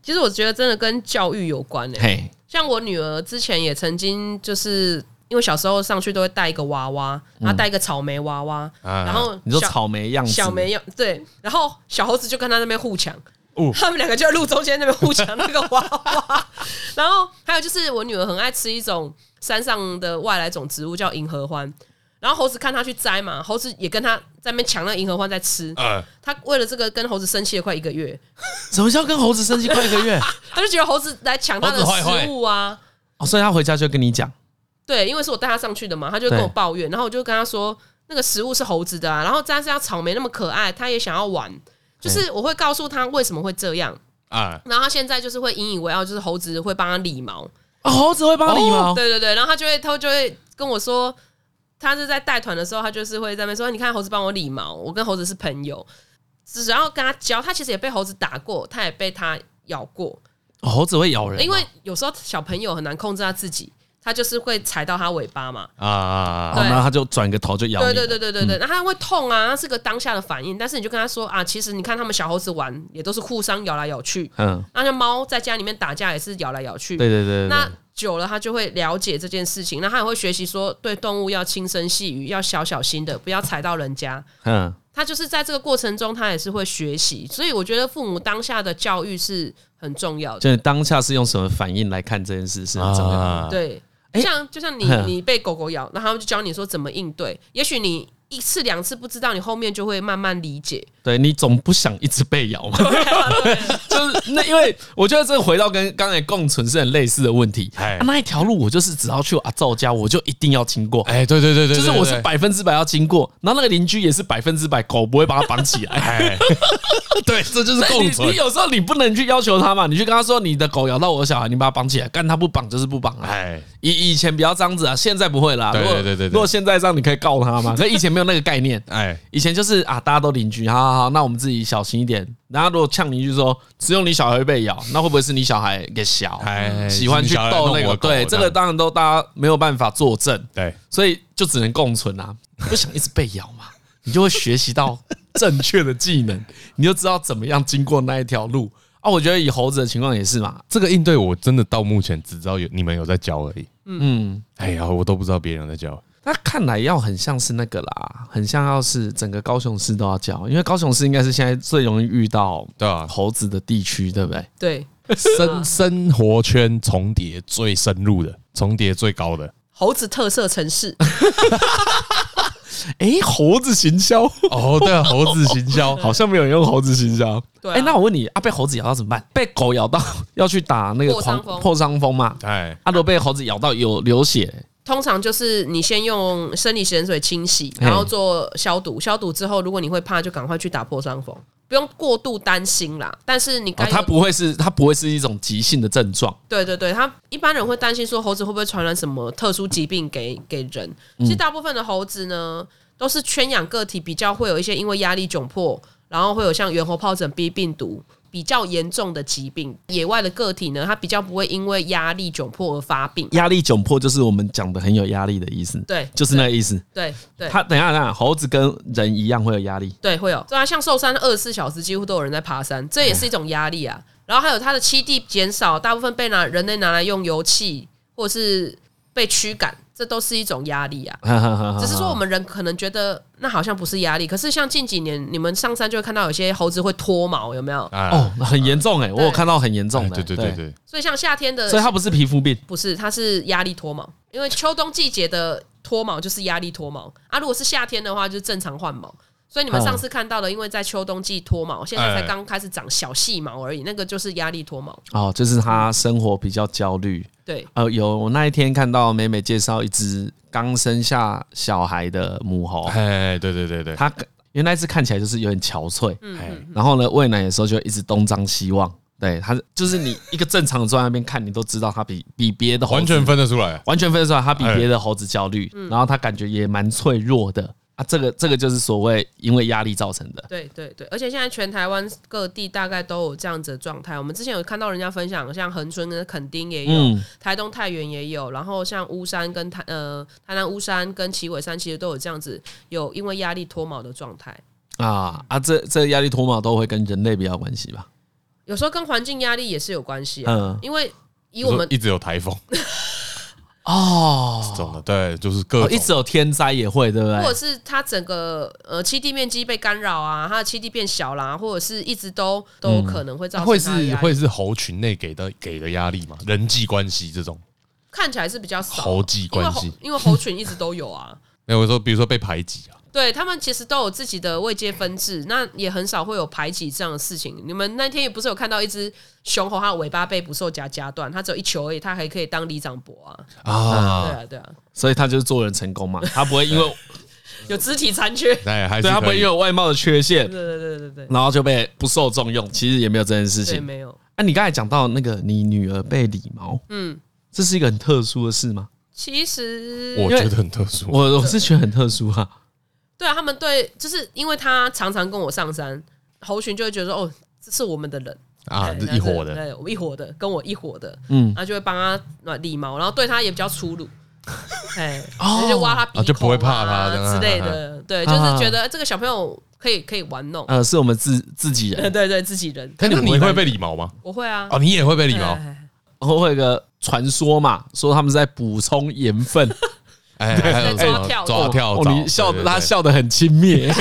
其实我觉得真的跟教育有关诶，像我女儿之前也曾经就是。因为小时候上去都会带一个娃娃，然后带一个草莓娃娃，然后你说草莓样子，小莓样对，然后小猴子就跟他那边互抢，他们两个就在路中间那边互抢那个娃娃，然后还有就是我女儿很爱吃一种山上的外来种植物叫银合欢，然后猴子看他去摘嘛，猴子也跟他在那边抢那个银合欢在吃，他为了这个跟猴子生气了快一个月，什么叫跟猴子生气快一个月？他就觉得猴子来抢他的食物啊，哦，所以他回家就跟你讲。对，因为是我带他上去的嘛，他就跟我抱怨，然后我就跟他说，那个食物是猴子的啊，然后但是要草莓那么可爱，他也想要玩，就是我会告诉他为什么会这样啊，然后他现在就是会引以为傲，就是猴子会帮他理毛，猴子会帮他理毛，对对对，然后他就会他就会跟我说，他是在带团的时候，他就是会在那边说，你看猴子帮我理毛，我跟猴子是朋友。只要跟他教，他其实也被猴子打过，他也被他咬过。猴子会咬人，因为有时候小朋友很难控制他自己。他就是会踩到它尾巴嘛，啊啊啊！然后他就转个头就咬你。对对对对对对，那、嗯、他会痛啊，那是个当下的反应。但是你就跟他说啊，其实你看他们小猴子玩也都是互相咬来咬去，嗯，那像猫在家里面打架也是咬来咬去，对对对，对。那久了他就会了解这件事情，那他也会学习说对动物要轻声细语，要小小心的，不要踩到人家。嗯，他就是在这个过程中，他也是会学习。所以我觉得父母当下的教育是很重要的，就是当下是用什么反应来看这件事是很重要的，啊、对。像就像你你被狗狗咬，那他们就教你说怎么应对。也许你一次两次不知道，你后面就会慢慢理解。对，你总不想一直被咬嘛？就是那，因为我觉得这个回到跟刚才共存是很类似的问题。哎，那一条路我就是只要去阿赵家，我就一定要经过。哎，对对对对，就是我是百分之百要经过。然后那个邻居也是百分之百，狗不会把它绑起来。哎，对，这就是共存。你有时候你不能去要求他嘛，你去跟他说你的狗咬到我的小孩，你把它绑起来，干他不绑就是不绑啊。哎，以以前比较这样子啊，现在不会啦。对对对对，如果现在这样，你可以告他嘛。可以前没有那个概念。哎，以前就是啊，大家都邻居哈。好，那我们自己小心一点。然后如果呛你，就说只有你小孩会被咬，那会不会是你小孩给小，喜欢去逗那个？对，这个当然都大家没有办法作证。对，所以就只能共存啊！不想一直被咬嘛，你就会学习到正确的技能，你就知道怎么样经过那一条路啊。我觉得以猴子的情况也是嘛，这个应对我真的到目前只知道有你们有在教而已。嗯，哎呀，我都不知道别人在教。那看来要很像是那个啦，很像要是整个高雄市都要叫，因为高雄市应该是现在最容易遇到对啊猴子的地区，对不对？对，生生活圈重叠最深入的，重叠最高的猴子特色城市。哎，猴子行销哦，对啊，猴子行销 好像没有人用猴子行销。对，哎，那我问你啊，被猴子咬到怎么办？被狗咬到要去打那个狂破伤风嘛？哎，阿罗被猴子咬到有流血。通常就是你先用生理盐水清洗，然后做消毒。消毒之后，如果你会怕，就赶快去打破伤风，不用过度担心啦。但是你该、哦，它不会是它不会是一种急性的症状。对对对，它一般人会担心说猴子会不会传染什么特殊疾病给给人。其实大部分的猴子呢，都是圈养个体，比较会有一些因为压力窘迫，然后会有像猿猴疱疹 B 病毒。比较严重的疾病，野外的个体呢，它比较不会因为压力窘迫而发病。压力窘迫就是我们讲的很有压力的意思。对，就是那个意思。对对。它等一下，等下，猴子跟人一样会有压力。对，会有。对啊，像寿山二十四小时几乎都有人在爬山，这也是一种压力啊。然后还有它的栖地减少，大部分被拿人类拿来用油气，或是被驱赶。这都是一种压力啊，只是说我们人可能觉得那好像不是压力，可是像近几年你们上山就会看到有些猴子会脱毛，有没有？哦，很严重哎，我有看到很严重的。对对对对。所以像夏天的，所以它不是皮肤病，不是，它是压力脱毛，因为秋冬季节的脱毛就是压力脱毛啊，如果是夏天的话就是正常换毛。所以你们上次看到的，因为在秋冬季脱毛，现在才刚开始长小细毛而已，那个就是压力脱毛。哦，就是他生活比较焦虑。对，呃，有我那一天看到美美介绍一只刚生下小孩的母猴。哎，对对对对，它因为那只看起来就是有点憔悴，嗯，然后呢喂奶的时候就一直东张西望。对，它就是你一个正常的坐在那边看，你都知道它比比别的猴子完全分得出来，完全分得出来，它比别的猴子焦虑，然后它感觉也蛮脆弱的。啊，这个这个就是所谓因为压力造成的。对对对，而且现在全台湾各地大概都有这样子的状态。我们之前有看到人家分享，像恒春跟垦丁也有，嗯、台东太原也有，然后像乌山跟台呃台南乌山跟旗尾山其实都有这样子有因为压力脱毛的状态。啊啊，这这压力脱毛都会跟人类比较关系吧？有时候跟环境压力也是有关系啊，嗯、因为以我们一直有台风。哦，这种的对，就是各种、哦、一直有天灾也会，对不对？或者是它整个呃栖地面积被干扰啊，它的栖地变小啦，或者是一直都都有可能会造成、嗯、会是会是猴群内给的给的压力嘛？人际关系这种看起来是比较少猴际关系，因为猴群一直都有啊。没有说，比如说被排挤啊。对，他们其实都有自己的位阶分制，那也很少会有排挤这样的事情。你们那天也不是有看到一只雄猴，它的尾巴被捕兽夹夹断，它只有一球而已，它还可以当里长伯啊！啊，对啊，对啊，所以它就是做人成功嘛，它不会因为 有肢体残缺，对，还是对他不会因为有外貌的缺陷，对对对对对，然后就被不受重用。其实也没有这件事情，没有。哎，你刚才讲到那个你女儿被理毛，嗯，这是一个很特殊的事吗？其实我觉得很特殊，我我是觉得很特殊哈。对啊，他们对，就是因为他常常跟我上山，猴群就会觉得哦，这是我们的人。啊，一伙的，对，我一伙的，跟我一伙的，嗯，然后就会帮他理毛，然后对他也比较粗鲁，哎，就挖他鼻孔，就不会怕他之类的，对，就是觉得这个小朋友可以可以玩弄，呃，是我们自自己人，对对，自己人。那你会被理毛吗？我会啊，哦，你也会被理毛，我会有个传说嘛，说他们是在补充盐分。哎，还有抓跳抓跳哦，你笑的他笑得很轻蔑，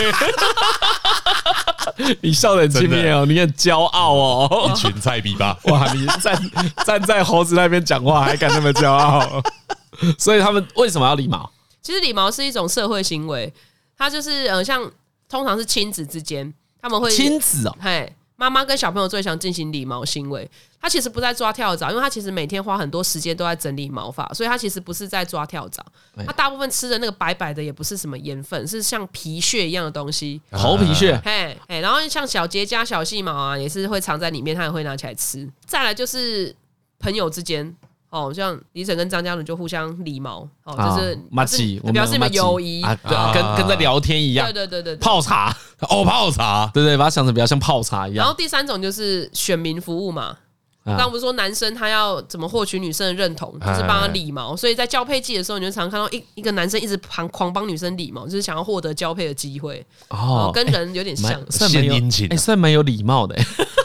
你笑得很轻蔑哦，你很骄傲哦，一群菜逼吧，哇，你站站在猴子那边讲话还敢那么骄傲，所以他们为什么要理毛？其实理毛是一种社会行为，它就是呃，像通常是亲子之间他们会亲子哦，嘿。妈妈跟小朋友最想进行理毛行为，他其实不在抓跳蚤，因为他其实每天花很多时间都在整理毛发，所以他其实不是在抓跳蚤。他大部分吃的那个白白的也不是什么盐分，是像皮屑一样的东西，猴皮屑。嘿，哎，然后像小结痂、小细毛啊，也是会藏在里面，他也会拿起来吃。再来就是朋友之间。哦，像李晨跟张嘉伦就互相礼貌，哦，就是麻吉，表示你们友谊啊，跟跟在聊天一样，对对对对，泡茶。哦，泡茶，对对，把它想成比较像泡茶一样。然后第三种就是选民服务嘛，刚刚不是说男生他要怎么获取女生的认同，就是帮他理毛，所以在交配季的时候，你就常常看到一一个男生一直狂狂帮女生理毛，就是想要获得交配的机会。哦，跟人有点像，算蛮殷勤，哎，算蛮有礼貌的。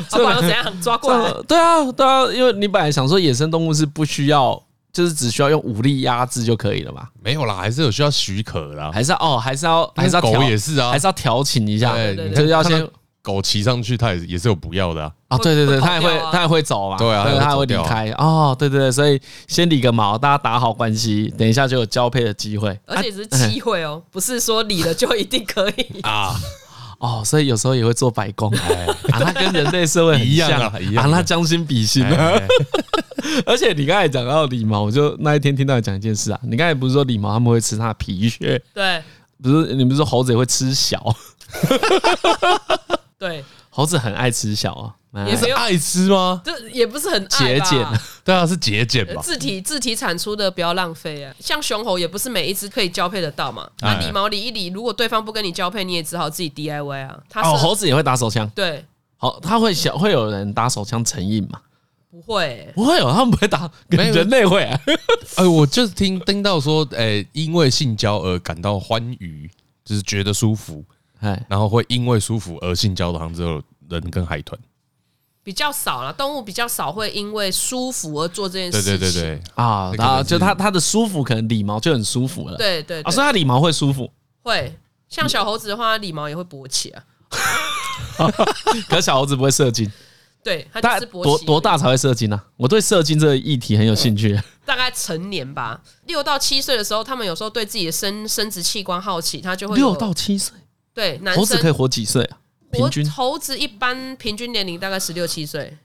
不管怎样 抓过来，对啊，对啊，因为你本来想说野生动物是不需要，就是只需要用武力压制就可以了嘛。没有啦，还是有需要许可啦，还是要哦，还是要还是要狗也是啊，还是要调情一下，对，就是要先狗骑上去，它也也是有不要的啊。啊，对对对，它也会它也会走嘛，对啊，它也会离开。哦，对对对，所以先理个毛，大家打好关系，等一下就有交配的机会，而且是机会哦，不是说理了就一定可以啊。哦，所以有时候也会做白工，啊，他跟人类社会很 像啊，一样啊，他将心比心啊。而且你刚才讲到理毛，我就那一天听到你讲一件事啊，你刚才不是说理毛他们会吃它的皮屑？对，不是你不是说猴子也会吃小？对，猴子很爱吃小啊。也是爱吃吗？这也不是很节俭，对啊，是节俭吧。自体自体产出的不要浪费啊。像雄猴也不是每一只可以交配得到嘛。那理毛理一理，如果对方不跟你交配，你也只好自己 DIY 啊。哦，猴子也会打手枪。对，好，他会小会有人打手枪成瘾吗？不会，不会有，他们不会打，人类会啊。哎，我就是听听到说，哎，因为性交而感到欢愉，就是觉得舒服，哎，然后会因为舒服而性交的，好像只有人跟海豚。比较少了，动物比较少会因为舒服而做这件事情。对对对对啊，然后就它它的舒服可能理毛就很舒服了。对对，啊，所以它理毛会舒服。会，像小猴子的话，理毛也会勃起啊。可是小猴子不会射精。对，它就是勃多多大才会射精呢？我对射精这个议题很有兴趣。大概成年吧，六到七岁的时候，他们有时候对自己的生生殖器官好奇，他就会六到七岁。对，男猴子可以活几岁啊？平均猴子一般平均年龄大概十六七岁，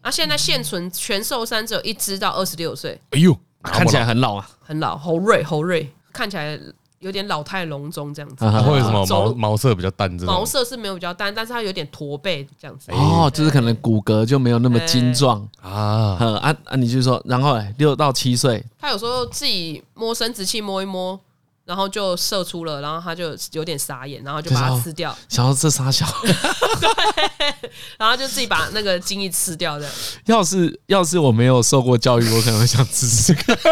啊，现在现存全寿山只有一只到二十六岁。哎呦，看起来很老啊，很老，猴瑞猴瑞，看起来有点老态龙钟这样子。它会什么毛毛色比较淡？毛色是没有比较淡，但是它有点驼背这样子。哦，就是可能骨骼就没有那么精壮啊。啊啊，你就说，然后六到七岁，他有时候自己摸生殖器摸一摸。然后就射出了，然后他就有点傻眼，然后就把它吃掉。想要这傻小，对，然后就自己把那个精液吃掉的。要是要是我没有受过教育，我可能会想吃这个。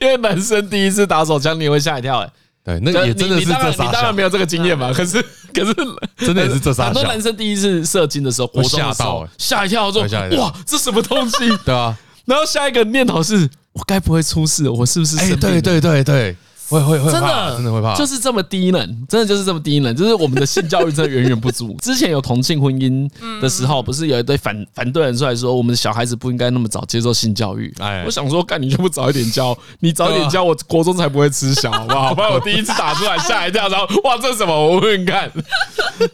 因为男生第一次打手枪，你会吓一跳哎。对，那个也真的是这傻小。你当然没有这个经验嘛，可是可是真的也是这傻小。很多男生第一次射精的时候，我吓到，吓一跳，说哇，这什么东西？对啊。然后下一个念头是。我该不会出事？我是不是？哎，对对对对，会会会，真的真的会怕，就是这么低能，真的就是这么低能，就是我们的性教育真的远远不足。之前有同性婚姻的时候，不是有一堆反反对人出来说，我们的小孩子不应该那么早接受性教育。哎，我想说，干你就不早一点教，你早一点教，我国中才不会吃小，好不好？不然我第一次打出来吓一跳，然后哇，这是什么？我问问看。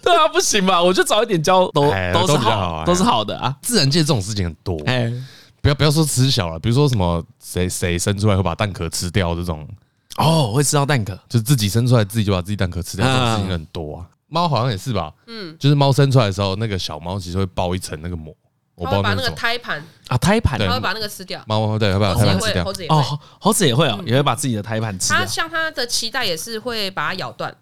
对啊，不行吧？我就早一点教，都都是好，都是好的啊。自然界这种事情很多，哎。不要不要说吃小了，比如说什么谁谁生出来会把蛋壳吃掉这种，哦，会吃到蛋壳，就是自己生出来自己就把自己蛋壳吃掉，这种事情很多啊。猫好像也是吧，嗯，就是猫生出来的时候，那个小猫其实会包一层那个膜，我不知道那个胎盘啊，胎盘，它会把那个吃掉。猫猫对，会把胎盘吃掉。哦，猴子也会哦，也会把自己的胎盘吃掉。它像它的脐带也是会把它咬断，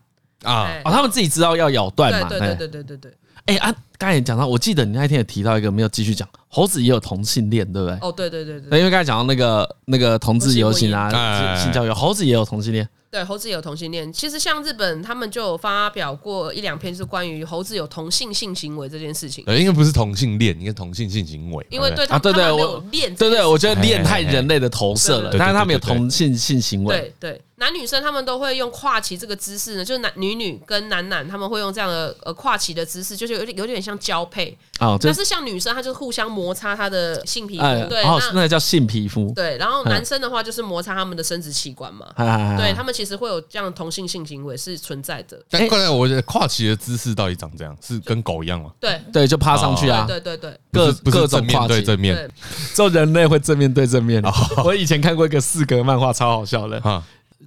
啊，哦，他们自己知道要咬断嘛。对对对对对对。哎啊，刚才也讲到，我记得你那天也提到一个没有继续讲，猴子也有同性恋，对不对？哦，对对对对。因为刚才讲到那个那个同志游行啊，性教育，猴子也有同性恋。对，猴子也有同性恋。其实像日本，他们就有发表过一两篇是关于猴子有同性性行为这件事情。呃，应该不是同性恋，应该同性性行为。因为对他们，他们有恋，对对，我觉得恋太人类的投射了，但是他们有同性性行为。对对。男女生他们都会用跨骑这个姿势呢，就是男女女跟男男他们会用这样的呃跨骑的姿势，就是有点有点像交配哦。但是像女生，她就是互相摩擦她的性皮肤，哎、对，哦、那那个叫性皮肤。对，然后男生的话就是摩擦他们的生殖器官嘛。哎、对他们其实会有这样的同性性行为是存在的。但后来我觉得跨骑的姿势到底长这样，是跟狗一样吗？对对，就趴上去啊。对对对对，各各种跨对正面，就人类会正面对正面。我以前看过一个四格漫画，超好笑的。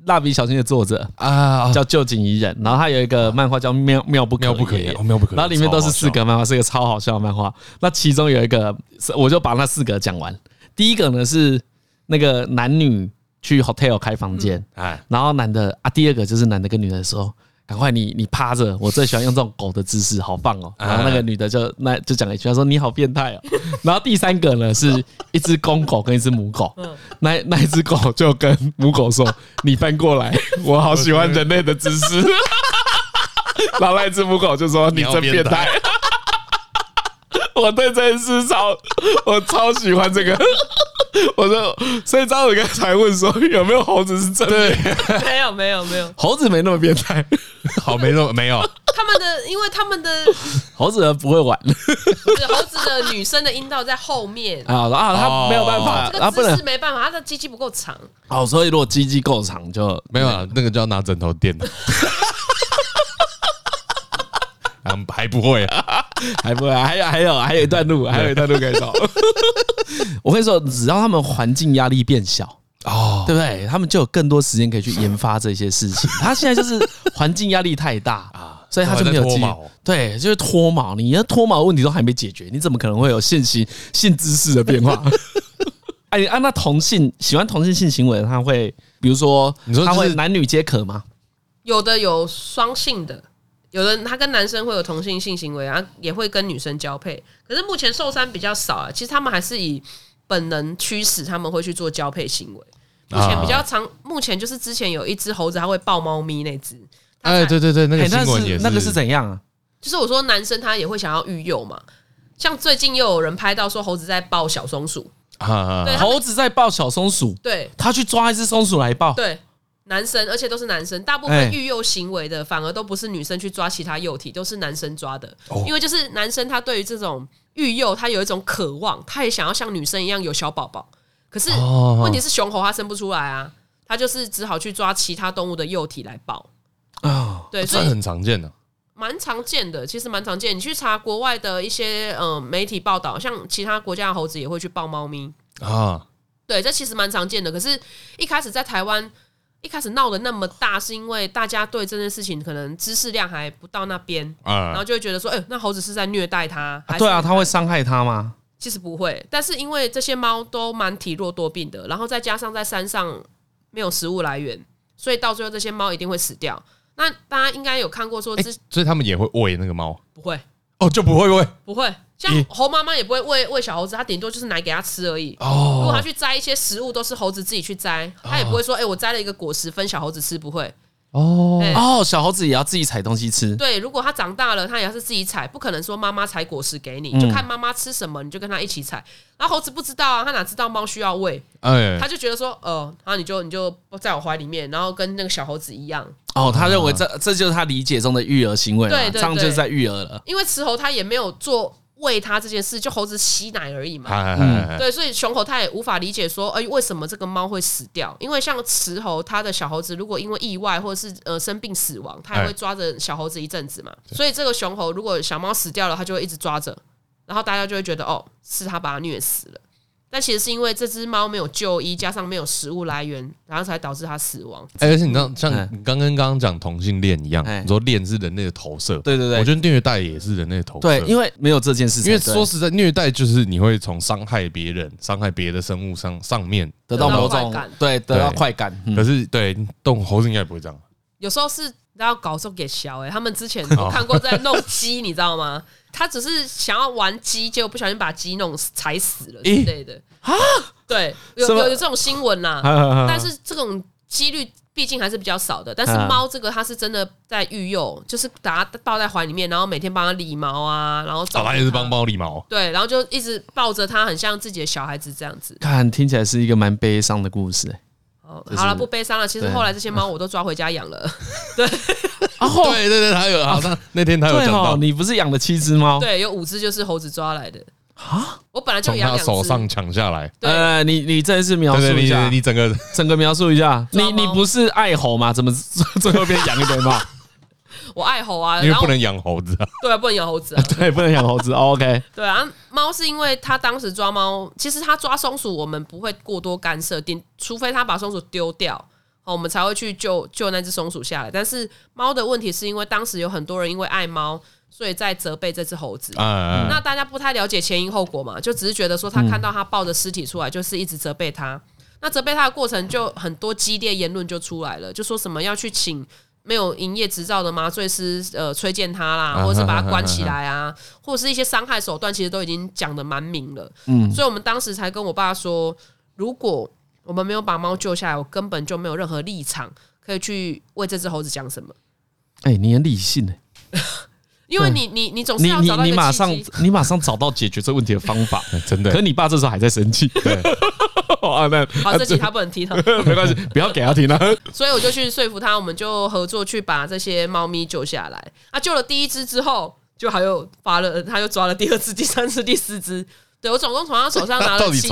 蜡笔小新的作者啊，叫臼井仪人，然后他有一个漫画叫妙妙不可妙不可言，妙不可言，然后里面都是四格漫画，是一个超好笑的漫画。那其中有一个，我就把那四格讲完。第一个呢是那个男女去 hotel 开房间，哎，然后男的啊，第二个就是男的跟女的说。赶快你你趴着，我最喜欢用这种狗的姿势，好棒哦！然后那个女的就那就讲了一句，她说你好变态哦。然后第三个呢是一只公狗跟一只母狗，那那一只狗就跟母狗说：“你翻过来，我好喜欢人类的姿势。”然后那一只母狗就说：“你真变态。”我对这件事超我超喜欢这个。我说，所以张伟刚才问说有没有猴子是真的？没有，没有，没有，猴子没那么变态，好，没那么没有。他们的，因为他们的猴子不会玩，不是猴子的女生的阴道在后面啊啊，他没有办法，这个姿势没办法，他的鸡鸡不够长。哦，所以如果鸡鸡够长就没有了，那个就要拿枕头垫了。还 还不会啊，还不会，还有还有还有一段路，还有一段路可以走。我跟你说，只要他们环境压力变小哦，对不对？他们就有更多时间可以去研发这些事情。他现在就是环境压力太大啊，所以他就没有脱毛。对，就是脱毛。你连脱毛问题都还没解决，你怎么可能会有性行性姿势的变化？哎，按那同性喜欢同性性行为，他会比如说，你说他会男女皆可吗？有的有双性的。有的他跟男生会有同性性行为啊，也会跟女生交配。可是目前寿山比较少啊，其实他们还是以本能驱使他们会去做交配行为。目前比较常，目前就是之前有一只猴子，它会抱猫咪那只。哎，对对对，那个新闻也是。那个是怎样啊？就是我说男生他也会想要育幼嘛。像最近又有人拍到说猴子在抱小松鼠啊，猴子在抱小松鼠，对，他去抓一只松鼠来抱，对。男生，而且都是男生，大部分育幼行为的反而都不是女生去抓其他幼体，都是男生抓的。因为就是男生他对于这种育幼，他有一种渴望，他也想要像女生一样有小宝宝。可是问题是雄猴它生不出来啊，他就是只好去抓其他动物的幼体来抱啊。对，这很常见的，蛮常见的，其实蛮常见。你去查国外的一些嗯媒体报道，像其他国家的猴子也会去抱猫咪啊。对，这其实蛮常见的。可是，一开始在台湾。一开始闹得那么大，是因为大家对这件事情可能知识量还不到那边，然后就会觉得说，哎，那猴子是在虐待它。对啊，它会伤害它吗？其实不会，但是因为这些猫都蛮体弱多病的，然后再加上在山上没有食物来源，所以到最后这些猫一定会死掉。那大家应该有看过说，所以他们也会喂那个猫？不会哦，就不会喂，不会。像猴妈妈也不会喂喂小猴子，它顶多就是奶给它吃而已。哦，如果它去摘一些食物，都是猴子自己去摘，它也不会说，哎，我摘了一个果实分小猴子吃，不会。哦哦，小猴子也要自己采东西吃。对，如果它长大了，它也要是自己采，不可能说妈妈采果实给你，就看妈妈吃什么，你就跟它一起采。然后猴子不知道啊，它哪知道猫需要喂？哎，它就觉得说，呃，然后你就你就在我怀里面，然后跟那个小猴子一样。哦，他认为这这就是他理解中的育儿行为，对，这样就是在育儿了。因为雌猴它也没有做。喂它这件事，就猴子吸奶而已嘛。嗯，对，所以雄猴它也无法理解说，哎，为什么这个猫会死掉？因为像雌猴，它的小猴子如果因为意外或者是呃生病死亡，它也会抓着小猴子一阵子嘛。所以这个雄猴如果小猫死掉了，它就会一直抓着，然后大家就会觉得哦，是它把它虐死了。但其实是因为这只猫没有就医，加上没有食物来源，然后才导致它死亡。而且你知道，像你刚跟刚刚讲同性恋一样，你说恋是人类的投射，对对对，我觉得虐待也是人类的投射。对，因为没有这件事情。因为说实在，虐待就是你会从伤害别人、伤害别的生物上上面得到某种对得到快感。可是对动物猴子应该不会这样。有时候是然后搞这种给小哎，他们之前我看过在弄鸡，你知道吗？他只是想要玩鸡，结果不小心把鸡弄踩死了之类的啊。对，有有有这种新闻呐，但是这种几率毕竟还是比较少的。但是猫这个，它是真的在育幼，就是把它抱在怀里面，然后每天帮它理毛啊，然后找它也是帮猫理毛。对，然后就一直抱着它，很像自己的小孩子这样子。看，听起来是一个蛮悲伤的故事欸。哦，好了，不悲伤了。其实后来这些猫我都抓回家养了。对，对对对，还有好像那天他有讲到，你不是养了七只猫？对，有五只就是猴子抓来的。啊！我本来就养两只，从他手上抢下来。呃，你你真是描述一下，你整个 整个描述一下。你你不是爱猴吗？怎么最后变养一堆猫？我爱猴啊，因为不能养猴子啊。对啊，不能养猴子啊。对，不能养猴子。OK。对啊，猫是因为他当时抓猫，其实他抓松鼠，我们不会过多干涉，顶除非他把松鼠丢掉，哦，我们才会去救救那只松鼠下来。但是猫的问题是因为当时有很多人因为爱猫。所以在责备这只猴子，那大家不太了解前因后果嘛，就只是觉得说他看到他抱着尸体出来，就是一直责备他。那责备他的过程就很多激烈言论就出来了，就说什么要去请没有营业执照的麻醉师呃催荐他啦，或者是把他关起来啊，或者是一些伤害手段，其实都已经讲的蛮明了。嗯，所以我们当时才跟我爸说，如果我们没有把猫救下来，我根本就没有任何立场可以去为这只猴子讲什么。哎，你很理性哎。因为你你你总是要找到你马上你马上找到解决这问题的方法，真的。可是你爸这时候还在生气，对，啊那好，这集他不能听，没关系，不要给他听啊。所以我就去说服他，我们就合作去把这些猫咪救下来。啊，救了第一只之后，就还有发了，他又抓了第二只、第三只、第四只。对，我总共从他手上拿了七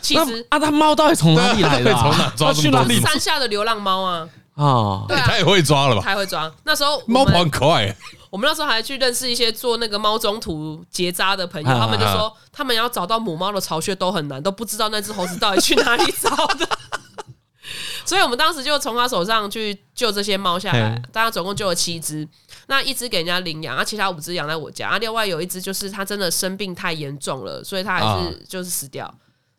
七只。啊，它猫到底从哪里来的？从哪抓去哪里？山下的流浪猫啊。啊，对啊，他也会抓了吧？他也会抓。那时候猫跑很快。我们那时候还去认识一些做那个猫中途结扎的朋友，他们就说他们要找到母猫的巢穴都很难，都不知道那只猴子到底去哪里找的。所以我们当时就从他手上去救这些猫下来，大家总共救了七只，那一只给人家领养，啊，其他五只养在我家，啊，另外有一只就是它真的生病太严重了，所以它还是就是死掉。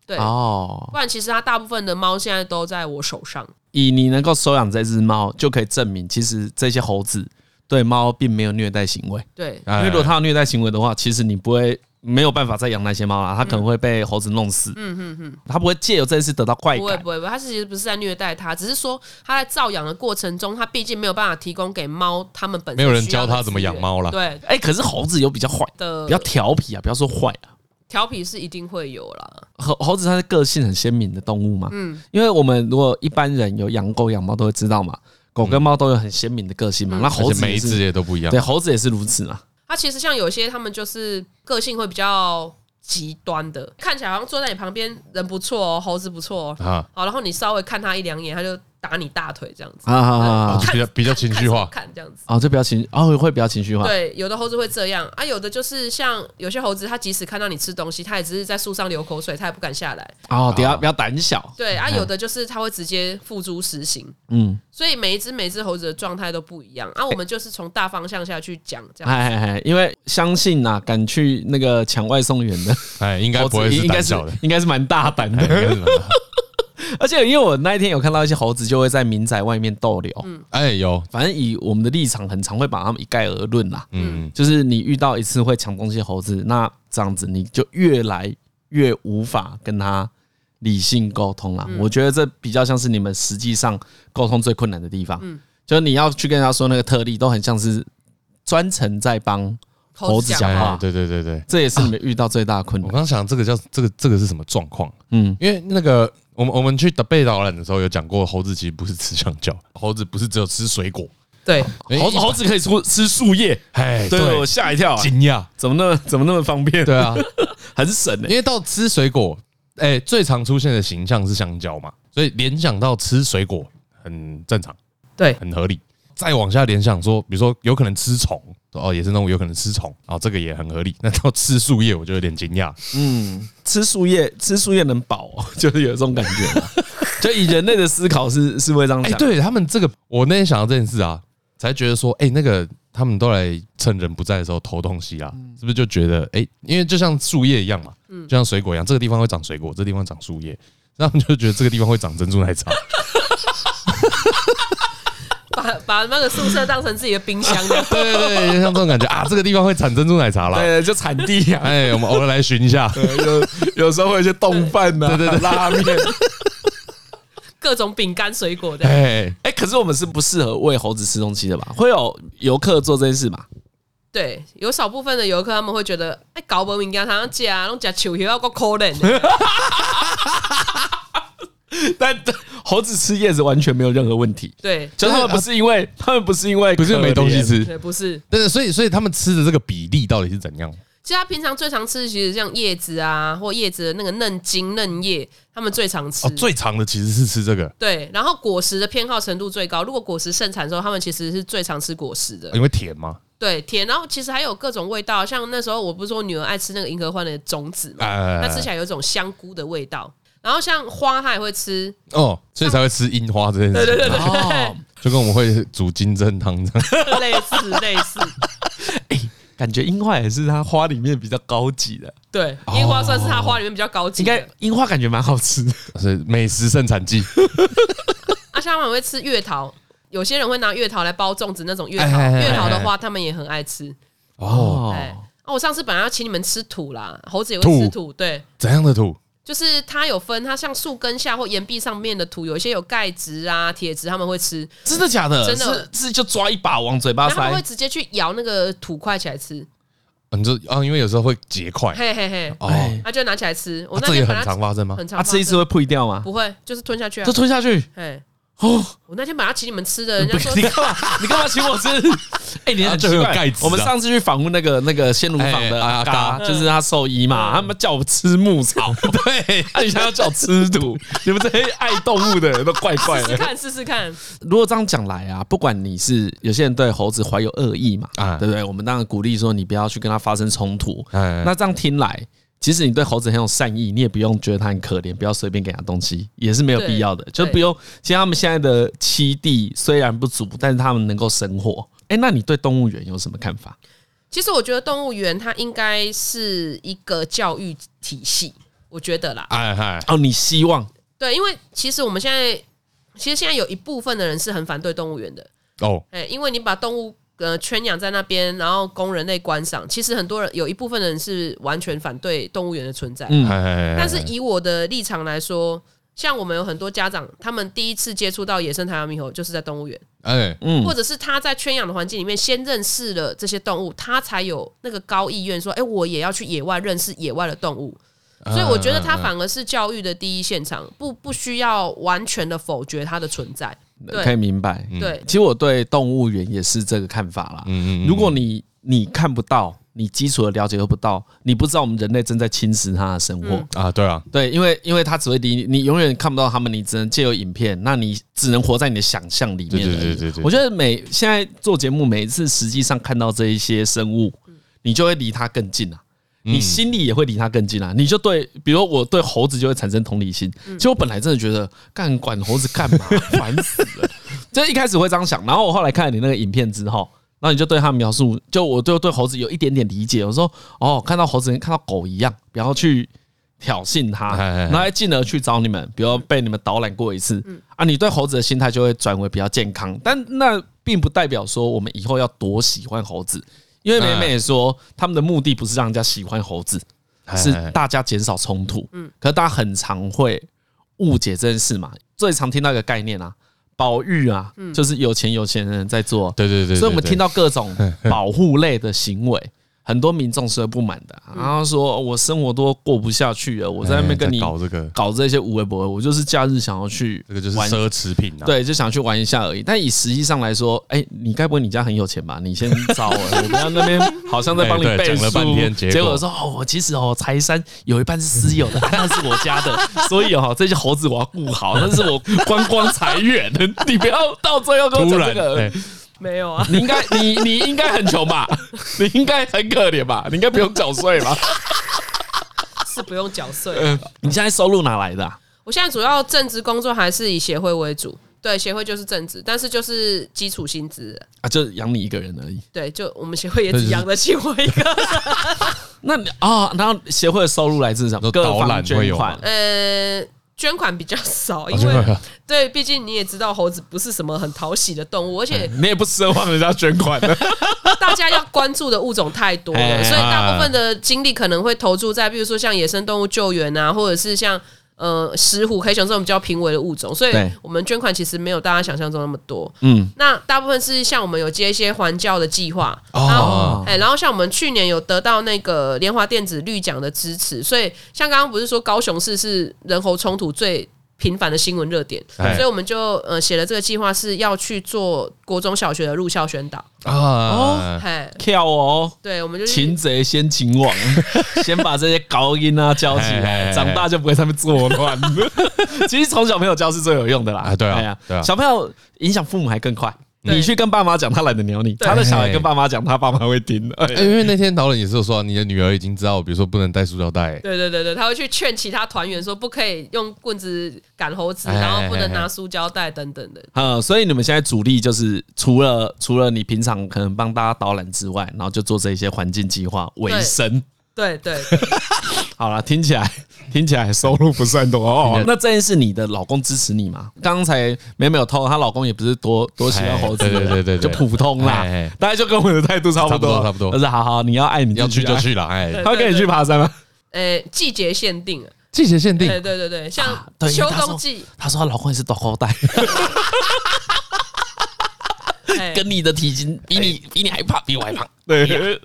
对哦，不然其实它大部分的猫现在都在我手上。以你能够收养这只猫，就可以证明其实这些猴子。对猫并没有虐待行为，对，因为如果它有虐待行为的话，其实你不会没有办法再养那些猫了，它可能会被猴子弄死。嗯嗯嗯，它不会借由这件事得到快感。不会不会不会，它其实不是在虐待它，只是说它在照养的过程中，它毕竟没有办法提供给猫它们本身。没有人教它怎么养猫了。对，哎，可是猴子有比较坏的，比较调皮啊，不要说坏啊，调皮是一定会有啦。猴猴子它是个性很鲜明的动物嘛，嗯，因为我们如果一般人有养狗养猫都会知道嘛。狗跟猫都有很鲜明的个性嘛，那猴子每一只也都不一样。对，猴子也是如此啊。它其实像有些，他们就是个性会比较极端的，看起来好像坐在你旁边人不错哦，猴子不错哦，好，然后你稍微看他一两眼，他就。打你大腿这样子啊啊啊！比较比较情绪化，看这样子啊，这比较情啊会比较情绪化。对，有的猴子会这样啊，有的就是像有些猴子，它即使看到你吃东西，它也只是在树上流口水，它也不敢下来。哦，比较比较胆小。对啊，有的就是它会直接付诸实行。嗯，所以每一只每一只猴子的状态都不一样啊。我们就是从大方向下去讲这样。哎哎哎，因为相信呐，敢去那个抢外送员的，哎，应该不会是胆小的，应该是蛮大胆的。而且因为我那一天有看到一些猴子就会在民宅外面逗留，嗯，哎有，反正以我们的立场，很常会把他们一概而论啦，嗯，就是你遇到一次会抢东西的猴子，那这样子你就越来越无法跟他理性沟通了。我觉得这比较像是你们实际上沟通最困难的地方，嗯，就是你要去跟他说那个特例，都很像是专程在帮猴子讲话，对对对对，这也是你们遇到最大的困难。我刚刚想这个叫这个这个是什么状况？嗯，因为那个。我们我们去北导览的时候有讲过，猴子其实不是吃香蕉，猴子不是只有吃水果，对，猴子猴子可以吃吃树叶，哎，对我吓一跳，惊讶，怎么那么怎么那么方便？对啊，很省的，因为到吃水果，哎，最常出现的形象是香蕉嘛，所以联想到吃水果很正常，对，很合理。再往下联想说，比如说有可能吃虫。哦，野生动物有可能吃虫，然后这个也很合理。那到吃树叶，我就有点惊讶。嗯，吃树叶，吃树叶能饱哦，就是有这种感觉。就以人类的思考是是会这样想。哎，对他们这个，我那天想到这件事啊，才觉得说，哎，那个他们都来趁人不在的时候偷东西啊，是不是就觉得，哎，因为就像树叶一样嘛，就像水果一样，这个地方会长水果，这個地方长树叶，他们就觉得这个地方会长珍珠奶茶。把 把那个宿舍当成自己的冰箱的。对对对，像这种感觉啊，这个地方会产珍珠奶茶啦。对，就产地啊。哎，我们偶尔来寻一下。有有时候会有一些冻饭呐，对对对，拉面，各种饼干、水果的。哎哎，可是我们是不适合喂猴子吃东西的吧？会有游客做这件事吗？对，有少部分的游客他们会觉得，哎，搞不明，他要夹，弄夹球要够可怜。但猴子吃叶子完全没有任何问题。对，就他们不是因为他们不是因为不是没东西吃，对，不是。但是，所以所以他们吃的这个比例到底是怎样？其实他平常最常吃的其实像叶子啊，或叶子的那个嫩茎、嫩叶，他们最常吃。哦，最长的其实是吃这个。对，然后果实的偏好程度最高。如果果实盛产的时候，他们其实是最常吃果实的，因为甜吗？对，甜。然后其实还有各种味道，像那时候我不是说女儿爱吃那个银合欢的种子嘛，它吃起来有一种香菇的味道。然后像花，它也会吃哦，所以才会吃樱花这件事。对对对对，哦，就跟我们会煮金针汤这样，类 似类似。哎，感觉樱花也是它花里面比较高级的。对，樱花算是它花里面比较高级。应该樱花感觉蛮好吃的，是美食盛产季。啊，像他们会吃月桃，有些人会拿月桃来包粽子，那种月桃，月桃的花他们也很爱吃。哦，哎，哦，我上次本来要请你们吃土啦，猴子也会吃土，对，怎样的土？就是它有分，它像树根下或岩壁上面的土，有一些有钙质啊、铁质，他们会吃。真的假的？真的，是就抓一把往嘴巴塞，他们会直接去咬那个土块起来吃。你就啊，因为有时候会结块，嘿嘿嘿，哦，他就拿起来吃。我这也很常发生吗？很常。他吃一次会吐掉吗？不会，就是吞下去啊，就吞下去。嘿。哦，我那天本来请你们吃的，人家说你干嘛？你干嘛请我吃？哎，你很奇怪。我们上次去访问那个那个鲜乳坊的阿嘎，就是他兽医嘛，他们叫我吃牧草，对，他以前要叫我吃土。你们这些爱动物的人都怪怪的。试试看，试试看。如果这样讲来啊，不管你是有些人对猴子怀有恶意嘛，啊，对不对？我们当然鼓励说你不要去跟他发生冲突。那这样听来。其实你对猴子很有善意，你也不用觉得它很可怜，不要随便给它东西，也是没有必要的，就不用。其实他们现在的栖地虽然不足，但是他们能够生活。哎，那你对动物园有什么看法？其实我觉得动物园它应该是一个教育体系，我觉得啦。哎嗨，哦，你希望？对，因为其实我们现在，其实现在有一部分的人是很反对动物园的。哦，哎，因为你把动物。呃，圈养在那边，然后供人类观赏。其实很多人有一部分人是完全反对动物园的存在。嗯，但是以我的立场来说，像我们有很多家长，他们第一次接触到野生台湾猕猴，就是在动物园。哎，嗯，或者是他在圈养的环境里面先认识了这些动物，他才有那个高意愿说，哎，我也要去野外认识野外的动物。所以我觉得他反而是教育的第一现场，不不需要完全的否决它的存在。可以明白，对，其实我对动物园也是这个看法啦。嗯嗯，如果你你看不到，你基础的了解都不到，你不知道我们人类正在侵蚀它的生活啊。对啊，对，因为因为它只会离你，你永远看不到他们，你只能借由影片，那你只能活在你的想象里面。对对对对，我觉得每现在做节目，每一次实际上看到这一些生物，你就会离它更近啊。你心里也会离他更近啊！你就对，比如我对猴子就会产生同理心。其实我本来真的觉得，干管猴子干嘛，烦死了。就一开始会这样想，然后我后来看了你那个影片之后，然后你就对他描述，就我就对猴子有一点点理解。我说，哦，看到猴子跟看到狗一样，不要去挑衅它，然后还进而去找你们，比如被你们导览过一次啊，你对猴子的心态就会转为比较健康。但那并不代表说我们以后要多喜欢猴子。因为美美也说，他们的目的不是让人家喜欢猴子，是大家减少冲突。嗯，可是大家很常会误解这件事嘛。最常听到一个概念啊，保育啊，就是有钱有钱人在做。对对对，所以我们听到各种 保护类的行为。很多民众是会不满的，然后说我生活都过不下去了，我在那边跟你搞这个搞这些无为不为，我就是假日想要去这个就是奢侈品啊，对，就想去玩一下而已。但以实际上来说，哎，你该不会你家很有钱吧？你先找我，我们家那边好像在帮你 背书，结果说哦，我其实哦，财山有一半是私有的，那是我家的，所以哦，这些猴子我要顾好，那是我观光财源，你不要到最后跟我讲这个。没有啊，你应该你你应该很穷吧？你应该很可怜吧？你应该不用缴税吧？是不用缴税。你现在收入哪来的？我现在主要正职工作还是以协会为主，对，协会就是正职，但是就是基础薪资啊，就养你一个人而已。对，就我们协会也只养得起我一个。那你啊，然后协会的收入来自什么？各方捐款。呃。捐款比较少，因为对，毕竟你也知道猴子不是什么很讨喜的动物，而且 你也不奢望人家捐款的。大家要关注的物种太多了，所以大部分的精力可能会投注在，比如说像野生动物救援啊，或者是像。呃，石虎、黑熊这种比较濒危的物种，所以我们捐款其实没有大家想象中那么多。嗯，那大部分是像我们有接一些环教的计划，然后哎，然后像我们去年有得到那个联华电子绿奖的支持，所以像刚刚不是说高雄市是人猴冲突最频繁的新闻热点，所以我们就呃写了这个计划，是要去做国中小学的入校宣导。啊，哦，嘿，跳哦，对，我们就擒贼先擒王，先把这些高音啊教起来，长大就不会在那边作乱。其实从小朋友教是最有用的啦，对啊，对啊，小朋友影响父母还更快。你去跟爸妈讲，他懒得鸟你；他的小孩跟爸妈讲，他爸妈会听的。因为那天导演也是说，你的女儿已经知道，比如说不能带塑料袋。对对对对，他会去劝其他团员说，不可以用棍子赶猴子，然后不能拿塑胶袋等等的。嗯，所以你们现在主力就是除了除了你平常可能帮大家导览之外，然后就做这些环境计划为生。对对，好了，听起来听起来收入不算多哦。那这件事，你的老公支持你吗？刚才美美有透露，她老公也不是多多喜欢猴子，对对对，就普通啦。大家就跟我的态度差不多，差不多。但是好好，你要爱你要去就去了，哎，他会跟你去爬山吗？呃，季节限定，季节限定，对对对对，像秋冬季。她说她老公也是短后带，跟你的体型比你比你还胖，比我还胖，对。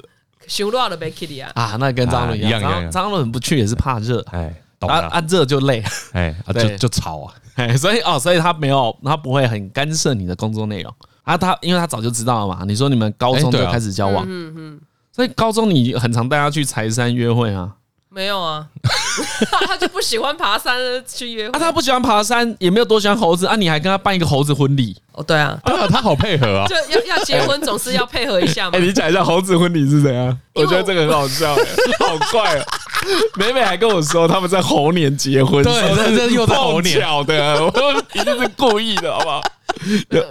修乱了呗，Kitty 啊！啊，那跟张伦一样，张张伦不去也是怕热，哎，啊啊热就累，哎，就就吵啊，哎，所以哦，所以他没有，他不会很干涉你的工作内容。啊，他因为他早就知道了嘛，你说你们高中就开始交往，嗯嗯，所以高中你很常带他去柴山约会啊。没有啊，他就不喜欢爬山去约会。啊，他不喜欢爬山，也没有多喜欢猴子啊，你还跟他办一个猴子婚礼？哦，对啊，他好配合啊，就要要结婚总是要配合一下嘛。哎，你讲一下猴子婚礼是怎样？我觉得这个很好笑，好怪啊！美美还跟我说他们在猴年结婚，对，这这又在猴年的，我说一定是故意的，好不好？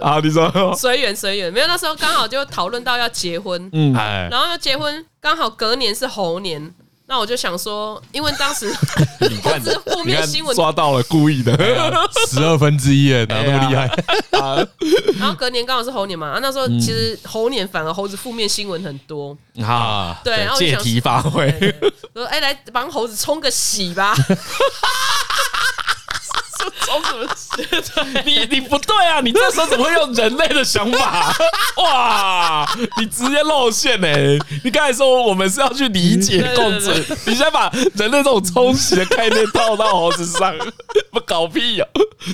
好，你说随缘随缘，没有那时候刚好就讨论到要结婚，嗯，然后要结婚刚好隔年是猴年。那我就想说，因为当时 你看 是负面新闻抓到了，故意的 十二分之一耶，哪那么厉害啊？然后隔年刚好是猴年嘛，啊，那时候其实猴年反而猴子负面新闻很多啊，对，然后借题发挥，说哎，来帮猴子冲个喜吧。装什么？你你不对啊！你这时候怎么会用人类的想法？哇！你直接露馅呢？你刚才说我们是要去理解共存，你先把人类这种冲洗的概念套到猴子上，不搞屁呀？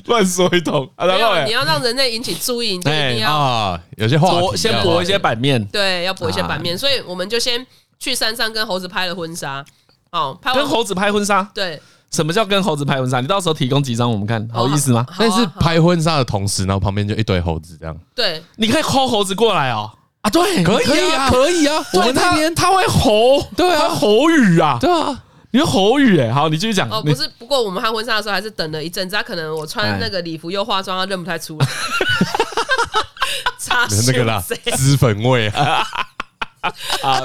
乱说一通啊。然后你要让人类引起注意，你就一定要啊，有些话先博一些版面，对，要博一些版面。所以我们就先去山上跟猴子拍了婚纱。哦，跟猴子拍婚纱，对。什么叫跟猴子拍婚纱？你到时候提供几张我们看，好意思吗？但是拍婚纱的同时，然后旁边就一堆猴子这样。对，你可以 call 猴子过来哦。啊，对，可以啊，可以啊。我们那边他会吼，对啊，吼语啊，对啊，你会吼语哎。好，你继续讲。哦，不是，不过我们拍婚纱的时候还是等了一阵子，他可能我穿那个礼服又化妆，他认不太出来。差那个啦，脂粉味啊。啊，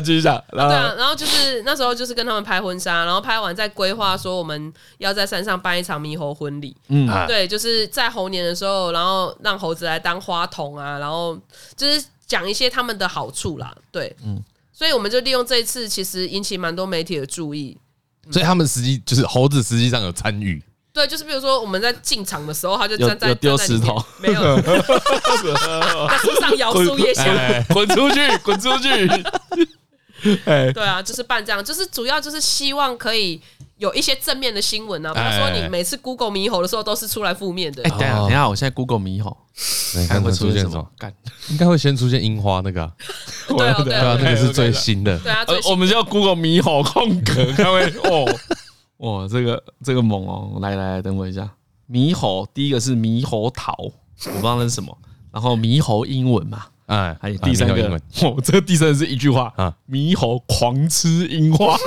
继续讲。然后对啊，然后就是那时候就是跟他们拍婚纱，然后拍完再规划说我们要在山上办一场猕猴婚礼。嗯，对，就是在猴年的时候，然后让猴子来当花童啊，然后就是讲一些他们的好处啦。对，嗯，所以我们就利用这一次，其实引起蛮多媒体的注意。所以他们实际就是猴子实际上有参与。对，就是比如说我们在进场的时候，他就站在丢石头，没有 在树上摇树叶，想滚出去，滚出去。对啊，就是办这样，就是主要就是希望可以有一些正面的新闻啊。比如说你每次 Google 猕猴的时候，都是出来负面的。哎，等下，等下，我现在 Google 猕猴，看会出现什么？干，应该会先出现樱花那个。对啊，对啊，那个是最新的。对啊，我们叫 Google 猕猴空格，看会哦。哇，这个这个猛哦！来来来，等我一下。猕猴第一个是猕猴桃，我不知道那是什么。然后猕猴英文嘛，哎，还有第三个，哦，这个第三个是一句话啊，猕猴狂吃樱花。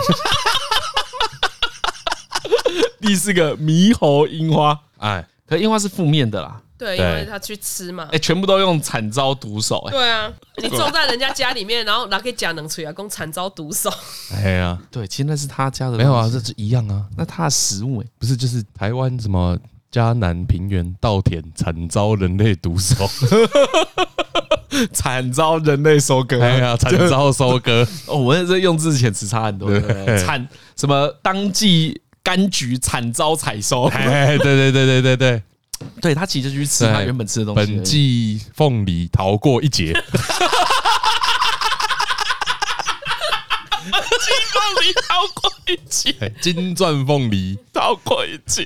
第四个猕猴樱花，哎，可樱花是负面的啦。对，因为他去吃嘛。哎，全部都用惨遭毒手。哎，对啊，你种在人家家里面，然后拿给假能吹啊，讲惨遭毒手。哎呀，对，其实那是他家的，没有啊，这是一样啊。那他的食物哎，不是就是台湾什么嘉南平原稻田惨遭人类毒手，惨遭人类收割。哎呀，惨遭收割。哦，我这用字遣词差很多。惨什么当季柑橘惨遭采收。哎，对对对对对对。对，他其实就去吃他原本吃的东西。本季凤梨逃过一劫。金凤梨逃过一劫，金钻凤梨逃过一劫。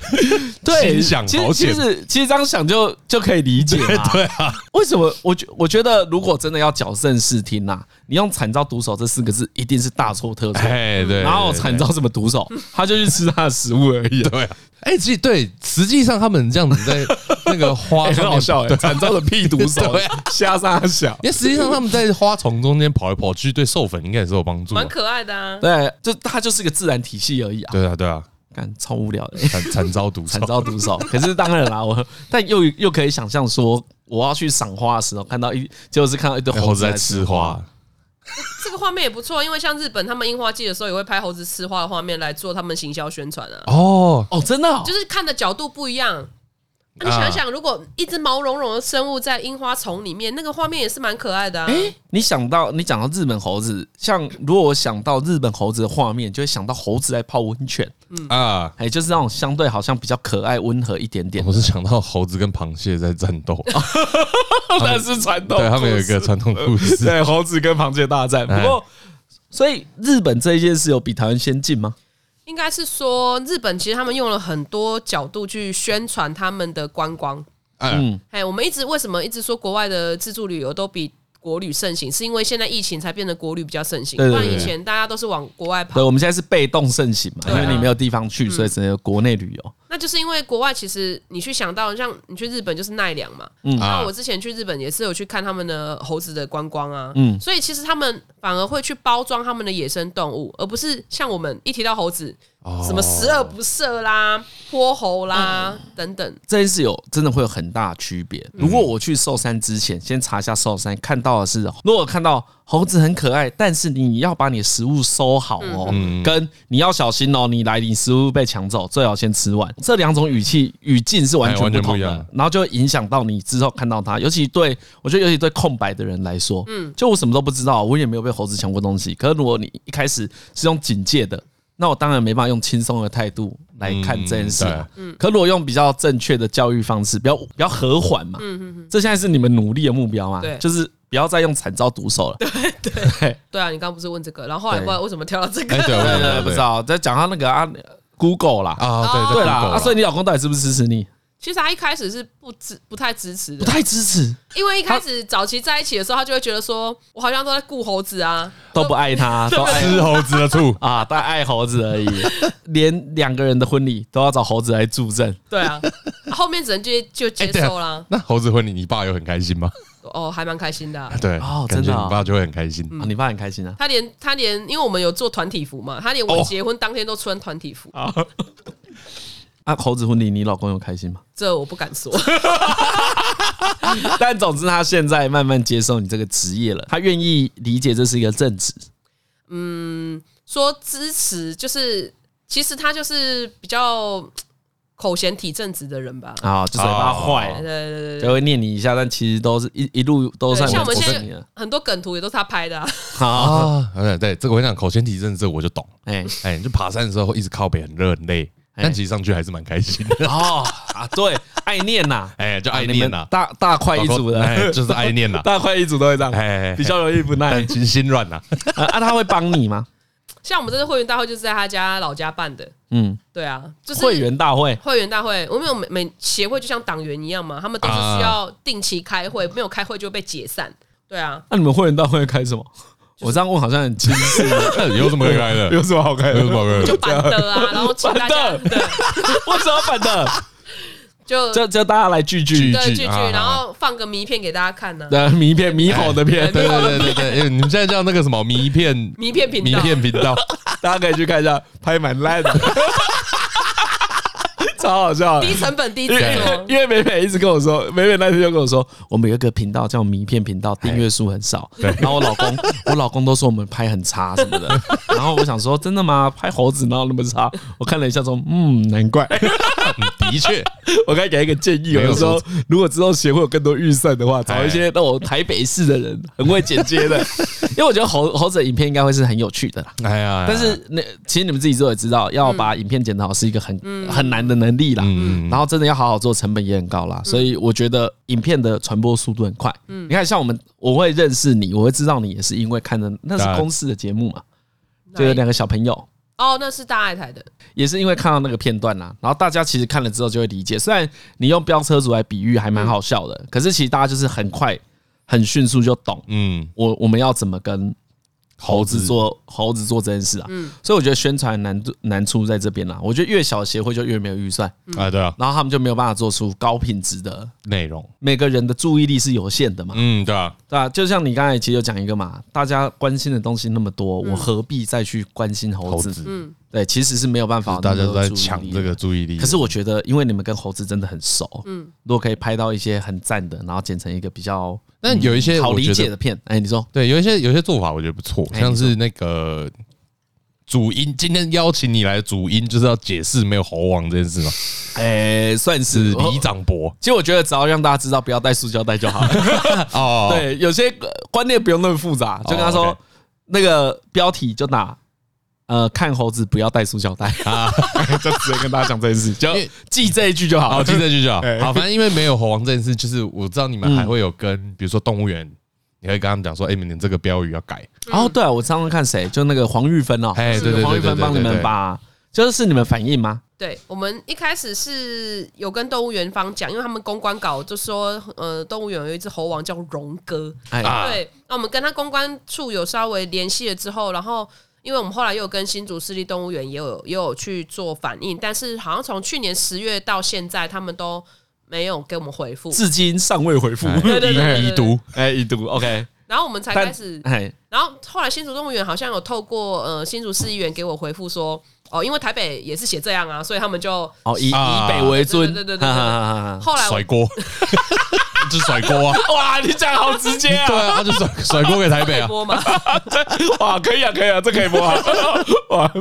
对，想其实其实其实这样想就就可以理解嘛。对啊，为什么我觉我觉得如果真的要矫正视听呐，你用惨遭毒手这四个字一定是大错特错。哎，对。然后惨遭什么毒手，他就去吃他的食物而已。对啊。哎，其实对，实际上他们这样子在那个花 很好笑，惨遭的屁毒手，瞎撒小。因为实际上他们在花丛中间跑来跑去，对授粉应该也是有帮助。蛮可爱的啊。对，就它就是个自然体系而已啊。对啊，对啊，干超无聊的，惨惨遭毒惨遭毒手。可是当然啦，我但又又可以想象说，我要去赏花的时候，看到一就是看到一堆猴子在吃花。这个画面也不错，因为像日本他们樱花季的时候，也会拍猴子吃花的画面来做他们行销宣传啊。哦哦，真的，就是看的角度不一样。你想想，如果一只毛茸茸的生物在樱花丛里面，那个画面也是蛮可爱的啊。哎，你想到你讲到日本猴子，像如果我想到日本猴子的画面，就会想到猴子在泡温泉。嗯啊，哎，就是那种相对好像比较可爱温和一点点。我是想到猴子跟螃蟹在战斗，那是传统，对他们有一个传统故事，对猴子跟螃蟹大战。不过，所以日本这一件事有比台湾先进吗？应该是说，日本其实他们用了很多角度去宣传他们的观光。嗯，哎，我们一直为什么一直说国外的自助旅游都比国旅盛行？是因为现在疫情才变得国旅比较盛行，不然以前大家都是往国外跑。对，我们现在是被动盛行嘛，因为你没有地方去，所以只能有国内旅游。那就是因为国外其实你去想到，像你去日本就是奈良嘛。嗯，那我之前去日本也是有去看他们的猴子的观光啊。嗯，所以其实他们反而会去包装他们的野生动物，而不是像我们一提到猴子。什么十恶不赦啦、泼猴啦等等，这件事有真的会有很大区别。如果我去寿山之前，先查一下寿山，看到的是，如果看到猴子很可爱，但是你要把你的食物收好哦，跟你要小心哦，你来你食物被抢走，最好先吃完。这两种语气语境是完全不同的，然后就会影响到你之后看到它。尤其对我觉得，尤其对空白的人来说，嗯，就我什么都不知道，我也没有被猴子抢过东西。可是如果你一开始是用警戒的。那我当然没办法用轻松的态度来看这件事。嗯，可如果用比较正确的教育方式，比较比较和缓嘛。嗯嗯嗯。这现在是你们努力的目标嘛？对，就是不要再用惨遭毒手了。对对 对啊！你刚刚不是问这个，然后后来不知道为什么跳到这个？对对对，不知道在讲他那个啊，Google 啦啊，对对啦啊，所以你老公到底是不是支持你？其实他一开始是不支不太支持的，不太支持，因为一开始早期在一起的时候，他就会觉得说，我好像都在顾猴子啊，都不爱他，都吃猴子的醋啊，但爱猴子而已，连两个人的婚礼都要找猴子来助阵。对啊，后面只能接就接受啦。那猴子婚礼，你爸有很开心吗？哦，还蛮开心的。对哦，真的，你爸就会很开心。你爸很开心啊？他连他连，因为我们有做团体服嘛，他连我结婚当天都穿团体服。啊，猴子婚礼，你老公有开心吗？这我不敢说。但总之，他现在慢慢接受你这个职业了，他愿意理解这是一个正职。嗯，说支持就是，其实他就是比较口嫌体正直的人吧。啊，就嘴巴坏，对对对，就会念你一下，但其实都是一一路都算。像我们现在很多梗图也都是他拍的。啊，对对，这个我跟你讲，口嫌体正直，这个我就懂。哎哎，你就爬山的时候会一直靠北，很热很累。但其实上去还是蛮开心的。哦啊，对，爱念呐，哎，就爱念呐，大大块一组的，就是爱念呐，大块一组都会这样，哎，比较容易不耐，心心软呐。啊，他会帮你吗？像我们这次会员大会就是在他家老家办的，嗯，对啊，就是会员大会，会员大会，我们有每每协会就像党员一样嘛，他们都是需要定期开会，没有开会就被解散，对啊。那你们会员大会开什么？我这样问好像很轻松，有什么可以开的？有什么好开的？有什么好开的？就板的啊，然后请大家，对，为什么板的？就就叫大家来聚聚聚聚，然后放个迷片给大家看呢。对，迷片迷好的片，对对对对对，你们现在叫那个什么迷片？迷片频道，迷片频道，大家可以去看一下，拍蛮烂的。超好笑，低成本低制作。因为美美一直跟我说，美美那天就跟我说，我们有一个频道叫名片频道，订阅数很少。然后我老公，我老公都说我们拍很差什么的。然后我想说，真的吗？拍猴子哪有那么差？我看了一下说，嗯，难怪。的确，我该给一个建议，我就说，如果之后协会有更多预算的话，找一些那种台北市的人，很会剪接的。因为我觉得猴猴子的影片应该会是很有趣的啦。哎呀，但是那其实你们自己做也知道，要把影片剪得好是一个很很难的能力啦。然后真的要好好做，成本也很高啦。所以我觉得影片的传播速度很快。你看，像我们，我会认识你，我会知道你也是因为看的那是公司的节目嘛，就有两个小朋友。哦，那是大爱台的，也是因为看到那个片段啦。然后大家其实看了之后就会理解，虽然你用飙车族来比喻还蛮好笑的，可是其实大家就是很快。很迅速就懂，嗯，我我们要怎么跟猴子做猴子做这件事啊？嗯，所以我觉得宣传难度难处在这边啦。我觉得越小协会就越没有预算，啊，对啊，然后他们就没有办法做出高品质的内容。每个人的注意力是有限的嘛，嗯，对啊，对啊，就像你刚才其实有讲一个嘛，大家关心的东西那么多，我何必再去关心猴子？嗯。对，其实是没有办法，大家都在抢这个注意力。可是我觉得，因为你们跟猴子真的很熟，嗯，如果可以拍到一些很赞的，然后剪成一个比较，但有一些好理解的片，哎，你说，对，有一些有一些做法我觉得不错，像是那个主音，今天邀请你来的主音就是要解释没有猴王这件事吗？哎，算是李长博。其实我觉得只要让大家知道不要带塑胶袋就好了。哦，对，有些观念不用那么复杂，就跟他说那个标题就打。呃，看猴子不要带塑胶袋 啊！就直接跟大家讲这件事，就记这一句就好。好，记这一句就好。好，反正因为没有猴王这件事，就是我知道你们还会有跟，比如说动物园，你会跟他们讲说，哎，你们这个标语要改。哦，对啊，我常常看谁，就那个黄玉芬哦，哎，对对对，黄玉芬帮你们把，就是是你们反应吗？对，我们一开始是有跟动物园方讲，因为他们公关稿就说，呃，动物园有一只猴王叫荣哥，哎，对，那我们跟他公关处有稍微联系了之后，然后。因为我们后来又跟新竹市立动物园也有也有去做反应，但是好像从去年十月到现在，他们都没有给我们回复，至今尚未回复，已读，哎，已读，OK。然后我们才开始，然后后来新竹动物园好像有透过呃新竹市议员给我回复说，哦，因为台北也是写这样啊，所以他们就哦以以北为尊，对对对对。后来甩锅。就甩锅啊！哇，你讲好直接啊！对啊，他就甩甩锅给台北啊！哇，可以啊，可以啊，这可以播啊！哇，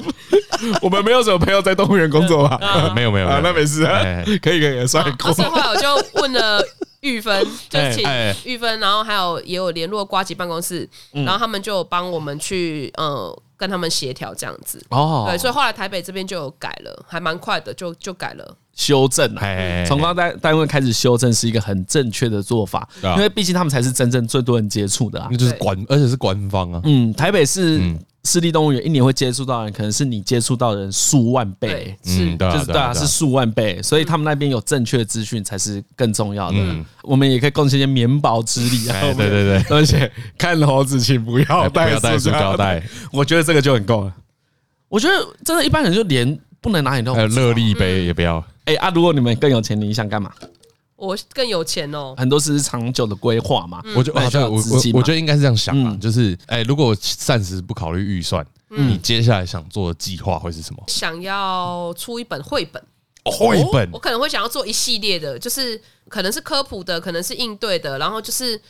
我们没有什么朋友在动物园工作吧？没有没有啊，那没事，可以可以甩锅。所以后来我就问了玉芬，就请玉芬，然后还有也有联络瓜吉办公室，然后他们就帮我们去呃跟他们协调这样子。哦，对，所以后来台北这边就有改了，还蛮快的，就就改了。修正，从公单单位开始修正是一个很正确的做法，因为毕竟他们才是真正最多人接触的啊，那就是官，而且是官方啊。嗯，台北市市立动物园一年会接触到的人，可能是你接触到的人数万倍，是，就是对啊，是数万倍，所以他们那边有正确的资讯才是更重要的。我们也可以贡献一些绵薄之力啊。对对对，而且看猴子请不要带塑胶袋，我觉得这个就很够了。我觉得真的，一般人就连不能拿饮料，还有乐利杯也不要。哎啊！如果你们更有钱，你想干嘛？我更有钱哦。很多是长久的规划嘛。我觉得，我我我觉得应该是这样想啊，就是哎，如果暂时不考虑预算，你接下来想做的计划会是什么？想要出一本绘本。绘本，我可能会想要做一系列的，就是可能是科普的，可能是应对的，然后就是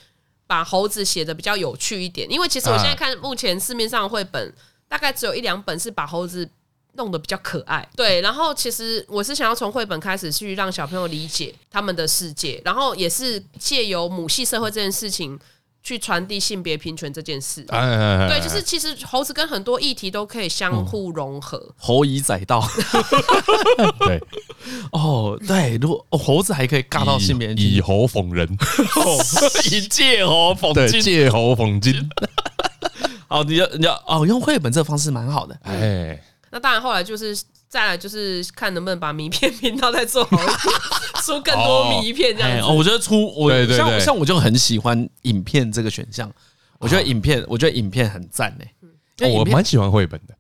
把猴子写的比较有趣一点。因为其实我现在看目前市面上的绘本，大概只有一两本是把猴子。弄得比较可爱，对，然后其实我是想要从绘本开始去让小朋友理解他们的世界，然后也是借由母系社会这件事情去传递性别平权这件事。哎哎哎对，就是其实猴子跟很多议题都可以相互融合。猴以载道，对，哦，对，如果猴子还可以尬到性别，以猴讽人，以借猴讽金，借猴讽金。哦，你要你要哦，用绘本这个方式蛮好的，哎。那当然，后来就是再来就是看能不能把名片 频道再做好一点，出更多名片这样子。哦，我觉得出我像像我就很喜欢影片这个选项。我觉得影片，我觉得影片很赞呢。我蛮喜欢绘本的，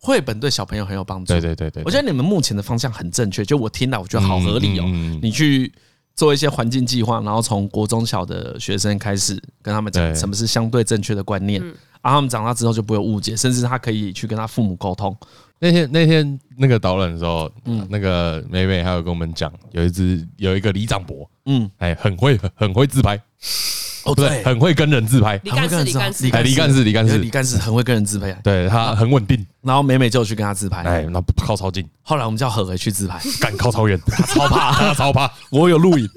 绘本对小朋友很有帮助。对对对对，我觉得你们目前的方向很正确。就我听到，我觉得好合理哦。你去做一些环境计划，然后从国中小的学生开始跟他们讲什么是相对正确的观念。然后他们长大之后就不会误解，甚至他可以去跟他父母沟通。那天那天那个导览的时候，嗯，那个美美还有跟我们讲，有一只有一个李长伯，嗯，哎，很会很会自拍。哦，对，很会跟人自拍。李干事，李干事，李干事，李干事，李干事。很会跟人自拍。对，他很稳定。然后美美就去跟他自拍，哎，那靠超近。后来我们叫何何去自拍，敢靠超远，他超怕，他超怕。我有录影，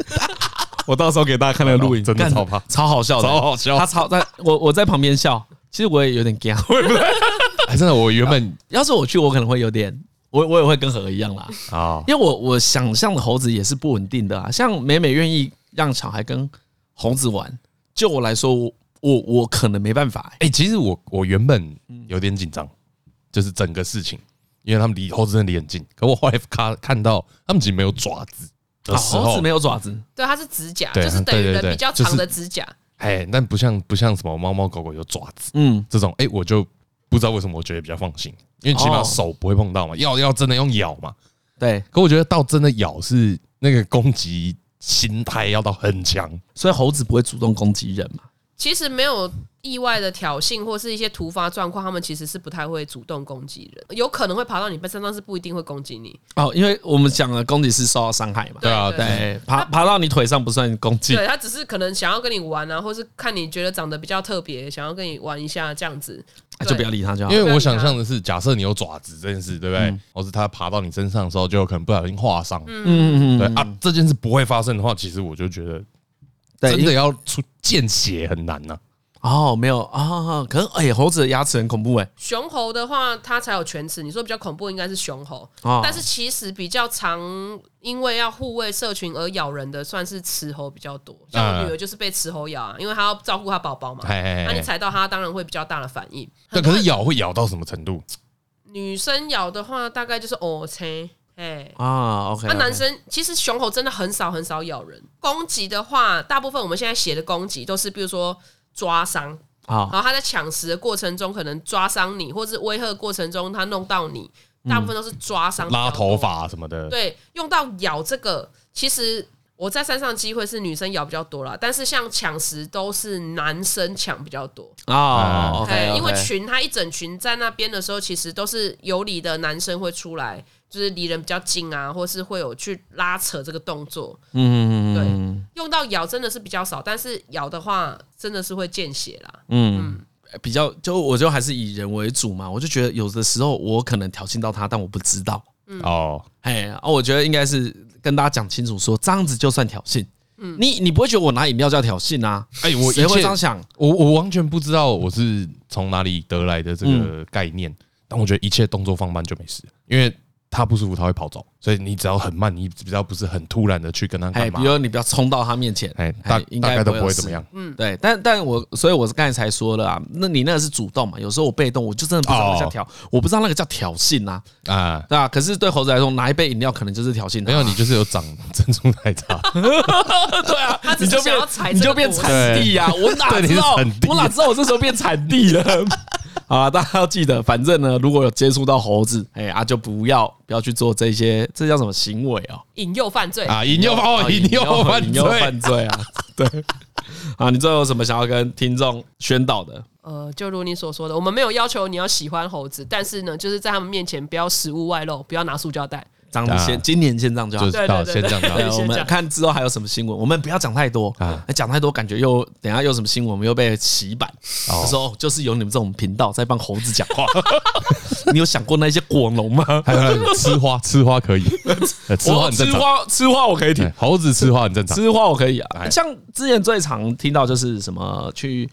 我到时候给大家看那个录影，真的超怕，超好笑，超好笑。他超在，我我在旁边笑，其实我也有点惊，哎，真的，我原本 要是我去，我可能会有点，我我也会跟何一样啦。啊，因为我我想象的猴子也是不稳定的啊，像美美愿意让小孩跟猴子玩。就我来说，我我我可能没办法。哎，其实我我原本有点紧张，就是整个事情，因为他们离猴子真的离很近。可我后来看看到他们其实没有爪子的时候，猴子没有爪子，对，它是指甲，就是等于人比较长的指甲。哎，但不像不像什么猫猫狗狗有爪子，嗯，这种哎，我就不知道为什么我觉得比较放心，因为起码手不会碰到嘛，要要真的用咬嘛，对。可我觉得到真的咬是那个攻击。心态要到很强，所以猴子不会主动攻击人嘛？其实没有意外的挑衅或是一些突发状况，他们其实是不太会主动攻击人，有可能会爬到你背上，但是不一定会攻击你。哦，因为我们讲了攻击是受到伤害嘛。对啊，对，爬爬到你腿上不算攻击。对，他只是可能想要跟你玩啊，或是看你觉得长得比较特别，想要跟你玩一下这样子，就不要理他就好。因为我想象的是，假设你有爪子这件事，对不对？或是他爬到你身上的时候，就有可能不小心划伤。嗯嗯嗯。对啊，这件事不会发生的话，其实我就觉得，真的要出见血很难呐。哦，没有啊，可是哎、欸，猴子的牙齿很恐怖哎、欸。熊猴的话，它才有犬齿。你说比较恐怖，应该是雄猴。哦、但是其实比较常，因为要护卫社群而咬人的，算是雌猴比较多。像我女儿就是被雌猴咬啊，因为她要照顾她宝宝嘛。那你踩到它，当然会比较大的反应。那可是咬会咬到什么程度？女生咬的话，大概就是哦切，哎啊，OK, okay。那男生其实雄猴真的很少很少咬人。攻击的话，大部分我们现在写的攻击都是，比如说。抓伤啊，然后他在抢食的过程中可能抓伤你，或是威吓过程中他弄到你，大部分都是抓伤、拉头发什么的。对，用到咬这个，其实我在山上机会是女生咬比较多啦，但是像抢食都是男生抢比较多啊。对，因为群他一整群在那边的时候，其实都是有理的男生会出来。就是离人比较近啊，或是会有去拉扯这个动作。嗯，对，用到咬真的是比较少，但是咬的话真的是会见血啦。嗯，比较就我就还是以人为主嘛，我就觉得有的时候我可能挑衅到他，但我不知道。哦，哎，哦，我觉得应该是跟大家讲清楚说，这样子就算挑衅。嗯，你你不会觉得我拿饮料叫挑衅啊？哎，我谁会这样想？我我完全不知道我是从哪里得来的这个概念，但我觉得一切动作放慢就没事，因为。他不舒服，他会跑走，所以你只要很慢，你只要不是很突然的去跟他干嘛，比如你不要冲到他面前，哎，大应该都不会怎么样。嗯，对，但但我所以我是刚才才说了啊，那你那个是主动嘛？有时候我被动，我就真的不知道那叫挑，我不知道那个叫挑衅呐啊，对吧？可是对猴子来说，拿一杯饮料可能就是挑衅。没有，你就是有长 珍珠奶茶。对啊，你就变你就变产地呀？我哪知道？我哪知道我这时候变产地了？啊，大家要记得，反正呢，如果有接触到猴子，哎啊，就不要不要去做这些，这叫什么行为哦？引诱犯罪啊！引诱哦，引诱犯，引诱犯罪啊！对，啊，你最后有什么想要跟听众宣导的？呃，就如你所说的，我们没有要求你要喜欢猴子，但是呢，就是在他们面前不要食物外露，不要拿塑胶袋。这样先，今年先这样就好。对对对，先这样。我们看之后还有什么新闻，我们不要讲太多啊，讲太多感觉又等下又什么新闻，我们又被洗版。哦，说就是有你们这种频道在帮猴子讲话。你有想过那些果农吗？还有吃花，吃花可以，吃花很正常。吃花吃花我可以听，猴子吃花很正常。吃花我可以啊，像之前最常听到就是什么去。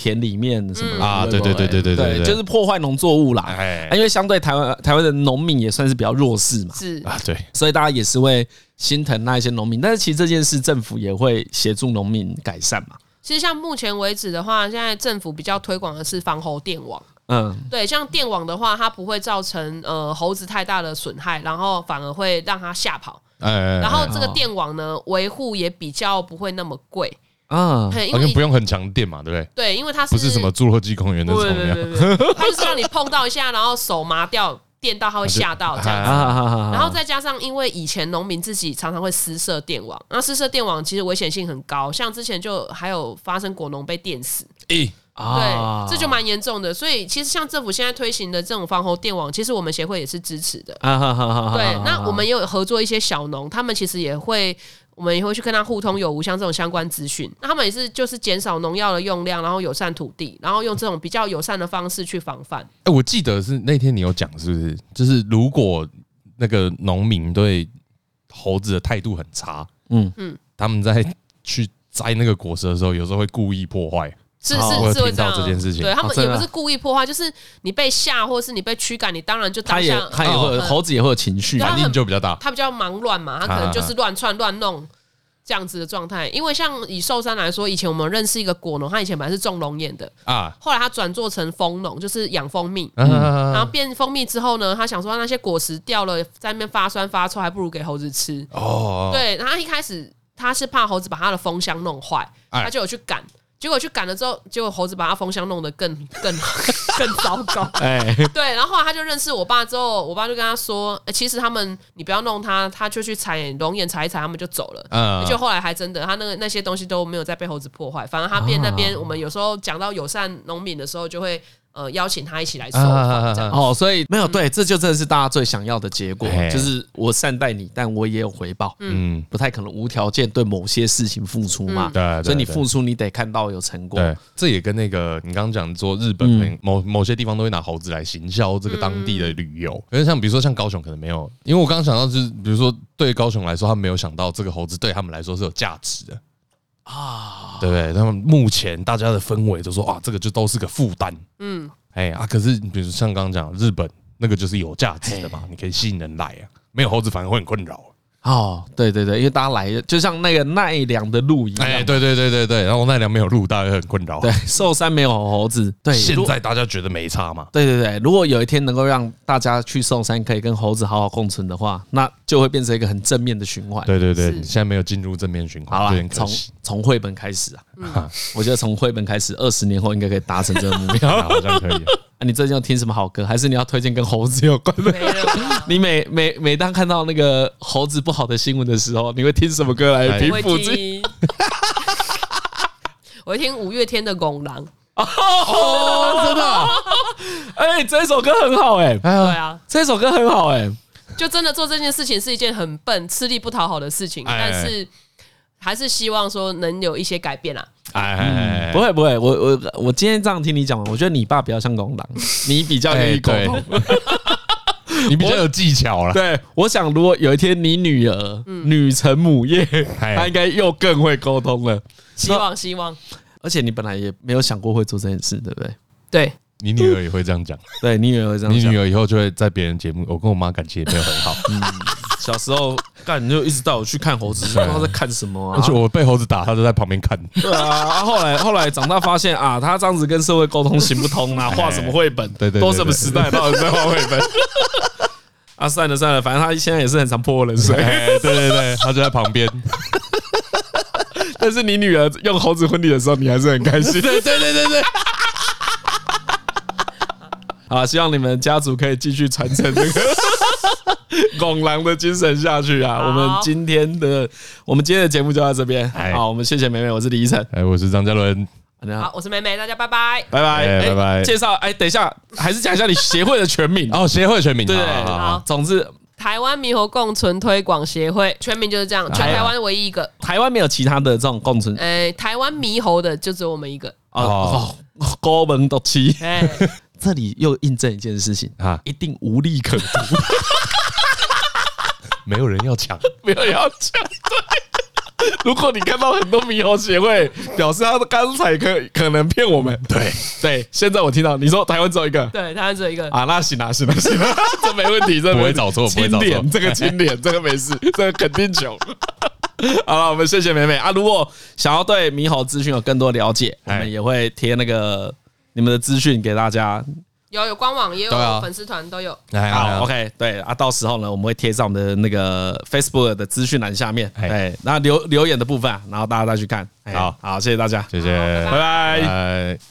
田里面什么啊？对对对对对对，就是破坏农作物啦。哎，因为相对台湾台湾的农民也算是比较弱势嘛。是啊，对，所以大家也是会心疼那一些农民。但是其实这件事政府也会协助农民改善嘛。其实像目前为止的话，现在政府比较推广的是防猴电网。嗯，对，像电网的话，它不会造成呃猴子太大的损害，然后反而会让它吓跑。哎，然后这个电网呢，维护也比较不会那么贵。啊，好像不用很强电嘛，对不对？对，因为它是不是什么侏罗纪公园的重量？它就是让你碰到一下，然后手麻掉，电到它会吓到这样子。然后再加上，因为以前农民自己常常会私设电网，那私设电网其实危险性很高，像之前就还有发生果农被电死。诶，啊，对，这就蛮严重的。所以其实像政府现在推行的这种防洪电网，其实我们协会也是支持的。啊哈哈哈！对，那我们也有合作一些小农，他们其实也会，我们也会去跟他互通有无，像这种相关资讯。那他们也是就是减少农药的用量，然后友善土地，然后用这种比较友善的方式去防范。哎，我记得是那天你有讲，是不是？就是如果那个农民对猴子的态度很差，嗯嗯，他们在去摘那个果实的时候，有时候会故意破坏。是是是会这样，这件事情，对他们也不是故意破坏，就是你被吓或者是你被驱赶，你当然就当下他也会猴子也会有情绪，反应就比较大。他比较忙乱嘛，他可能就是乱窜乱弄这样子的状态。因为像以寿山来说，以前我们认识一个果农，他以前本来是种龙眼的啊，后来他转做成蜂农，就是养蜂蜜，然后变蜂蜜之后呢，他想说那些果实掉了在那边发酸发臭，还不如给猴子吃哦。对，然后一开始他是怕猴子把他的蜂箱弄坏，他就有去赶。结果去赶了之后，结果猴子把他风箱弄得更 更 更糟糕。哎，对，然后后来他就认识我爸之后，我爸就跟他说：“欸、其实他们你不要弄他，他就去采龙眼采一采，他们就走了。嗯”就后来还真的，他那个那些东西都没有再被猴子破坏。反而他变那边，我们有时候讲到友善农民的时候，就会。呃，邀请他一起来收访这样。哦，所以没有对，这就真的是大家最想要的结果，就是我善待你，但我也有回报，嗯，不太可能无条件对某些事情付出嘛，对，所以你付出你得看到有成果，对，这也跟那个你刚刚讲说日本某某些地方都会拿猴子来行销这个当地的旅游，可是像比如说像高雄可能没有，因为我刚刚想到就是比如说对高雄来说，他没有想到这个猴子对他们来说是有价值的。啊，对不对？他们目前大家的氛围就说啊，这个就都是个负担。嗯，哎啊，可是比如像刚刚讲日本那个就是有价值的嘛，你可以吸引人来啊，没有猴子反而会很困扰。哦，对对对，因为大家来就像那个奈良的鹿一样，哎，对对对对对，然后奈良没有鹿，大家会很困扰。对，寿山没有猴子，对，现在大家觉得没差嘛？对对对，如果有一天能够让大家去寿山可以跟猴子好好共存的话，那就会变成一个很正面的循环。对对对，现在没有进入正面循环，好了，从从绘本开始啊，我觉得从绘本开始，二十年后应该可以达成这个目标，好像可以。啊，你最近要听什么好歌？还是你要推荐跟猴子有关的？你每每每当看到那个猴子不好的新闻的时候，你会听什么歌来平复自己？我会听五月天的《拱狼》哦，真的？哎，这首歌很好哎，对啊，这首歌很好哎，就真的做这件事情是一件很笨、吃力不讨好的事情，但是。还是希望说能有一些改变啦。哎，不会不会，我我我今天这样听你讲完，我觉得你爸比较像公狼，你比较愿意沟通，你比较有技巧了。对，我想如果有一天你女儿女成母业，她应该又更会沟通了。希望希望，而且你本来也没有想过会做这件事，对不对？对，你女儿也会这样讲。对你女儿会这样讲，你女儿以后就会在别人节目。我跟我妈感情也没有很好。嗯。小时候干，你就一直带我去看猴子，不知道在看什么啊！而且我被猴子打，他就在旁边看。对啊，后来 后来长大发现啊，他这样子跟社会沟通行不通啊，画什么绘本？对对，都什么时代，到底在画绘本？啊，算了算了，反正他现在也是很常泼我冷水。对对对，他就在旁边。但是你女儿用猴子婚礼的时候，你还是很开心。对对对对对。好，希望你们家族可以继续传承这个。拱狼的精神下去啊！我们今天的我们今天的节目就到这边。好，我们谢谢美美，我是李依晨，哎，我是张嘉伦，好，我是美美，大家拜拜，拜拜，拜拜。介绍，哎，等一下，还是讲一下你协会的全名。哦，协会全名，对，好，总之，台湾猕猴共存推广协会全名就是这样，全台湾唯一一个，台湾没有其他的这种共存，哎，台湾猕猴的就只有我们一个，哦，高门独起，哎，这里又印证一件事情啊，一定无利可图。没有人要抢，没有人要抢。对，如果你看到很多猕猴协会，表示他的刚才可可能骗我们。对对，现在我听到你说台湾只有一个，对，台湾只有一个啊，那行了，行了，行了，这没问题，这不会找错，不会找错，这个清廉，这个没事，这个肯定穷。好了，我们谢谢美美啊。如果想要对猕猴资讯有更多了解，我们也会贴那个你们的资讯给大家。有有官网，也有粉丝团都有。好，OK，对啊，到时候呢，我们会贴上我们的那个 Facebook 的资讯栏下面，哎，然后留留言的部分，然后大家再去看。好好，谢谢大家，谢谢，拜拜。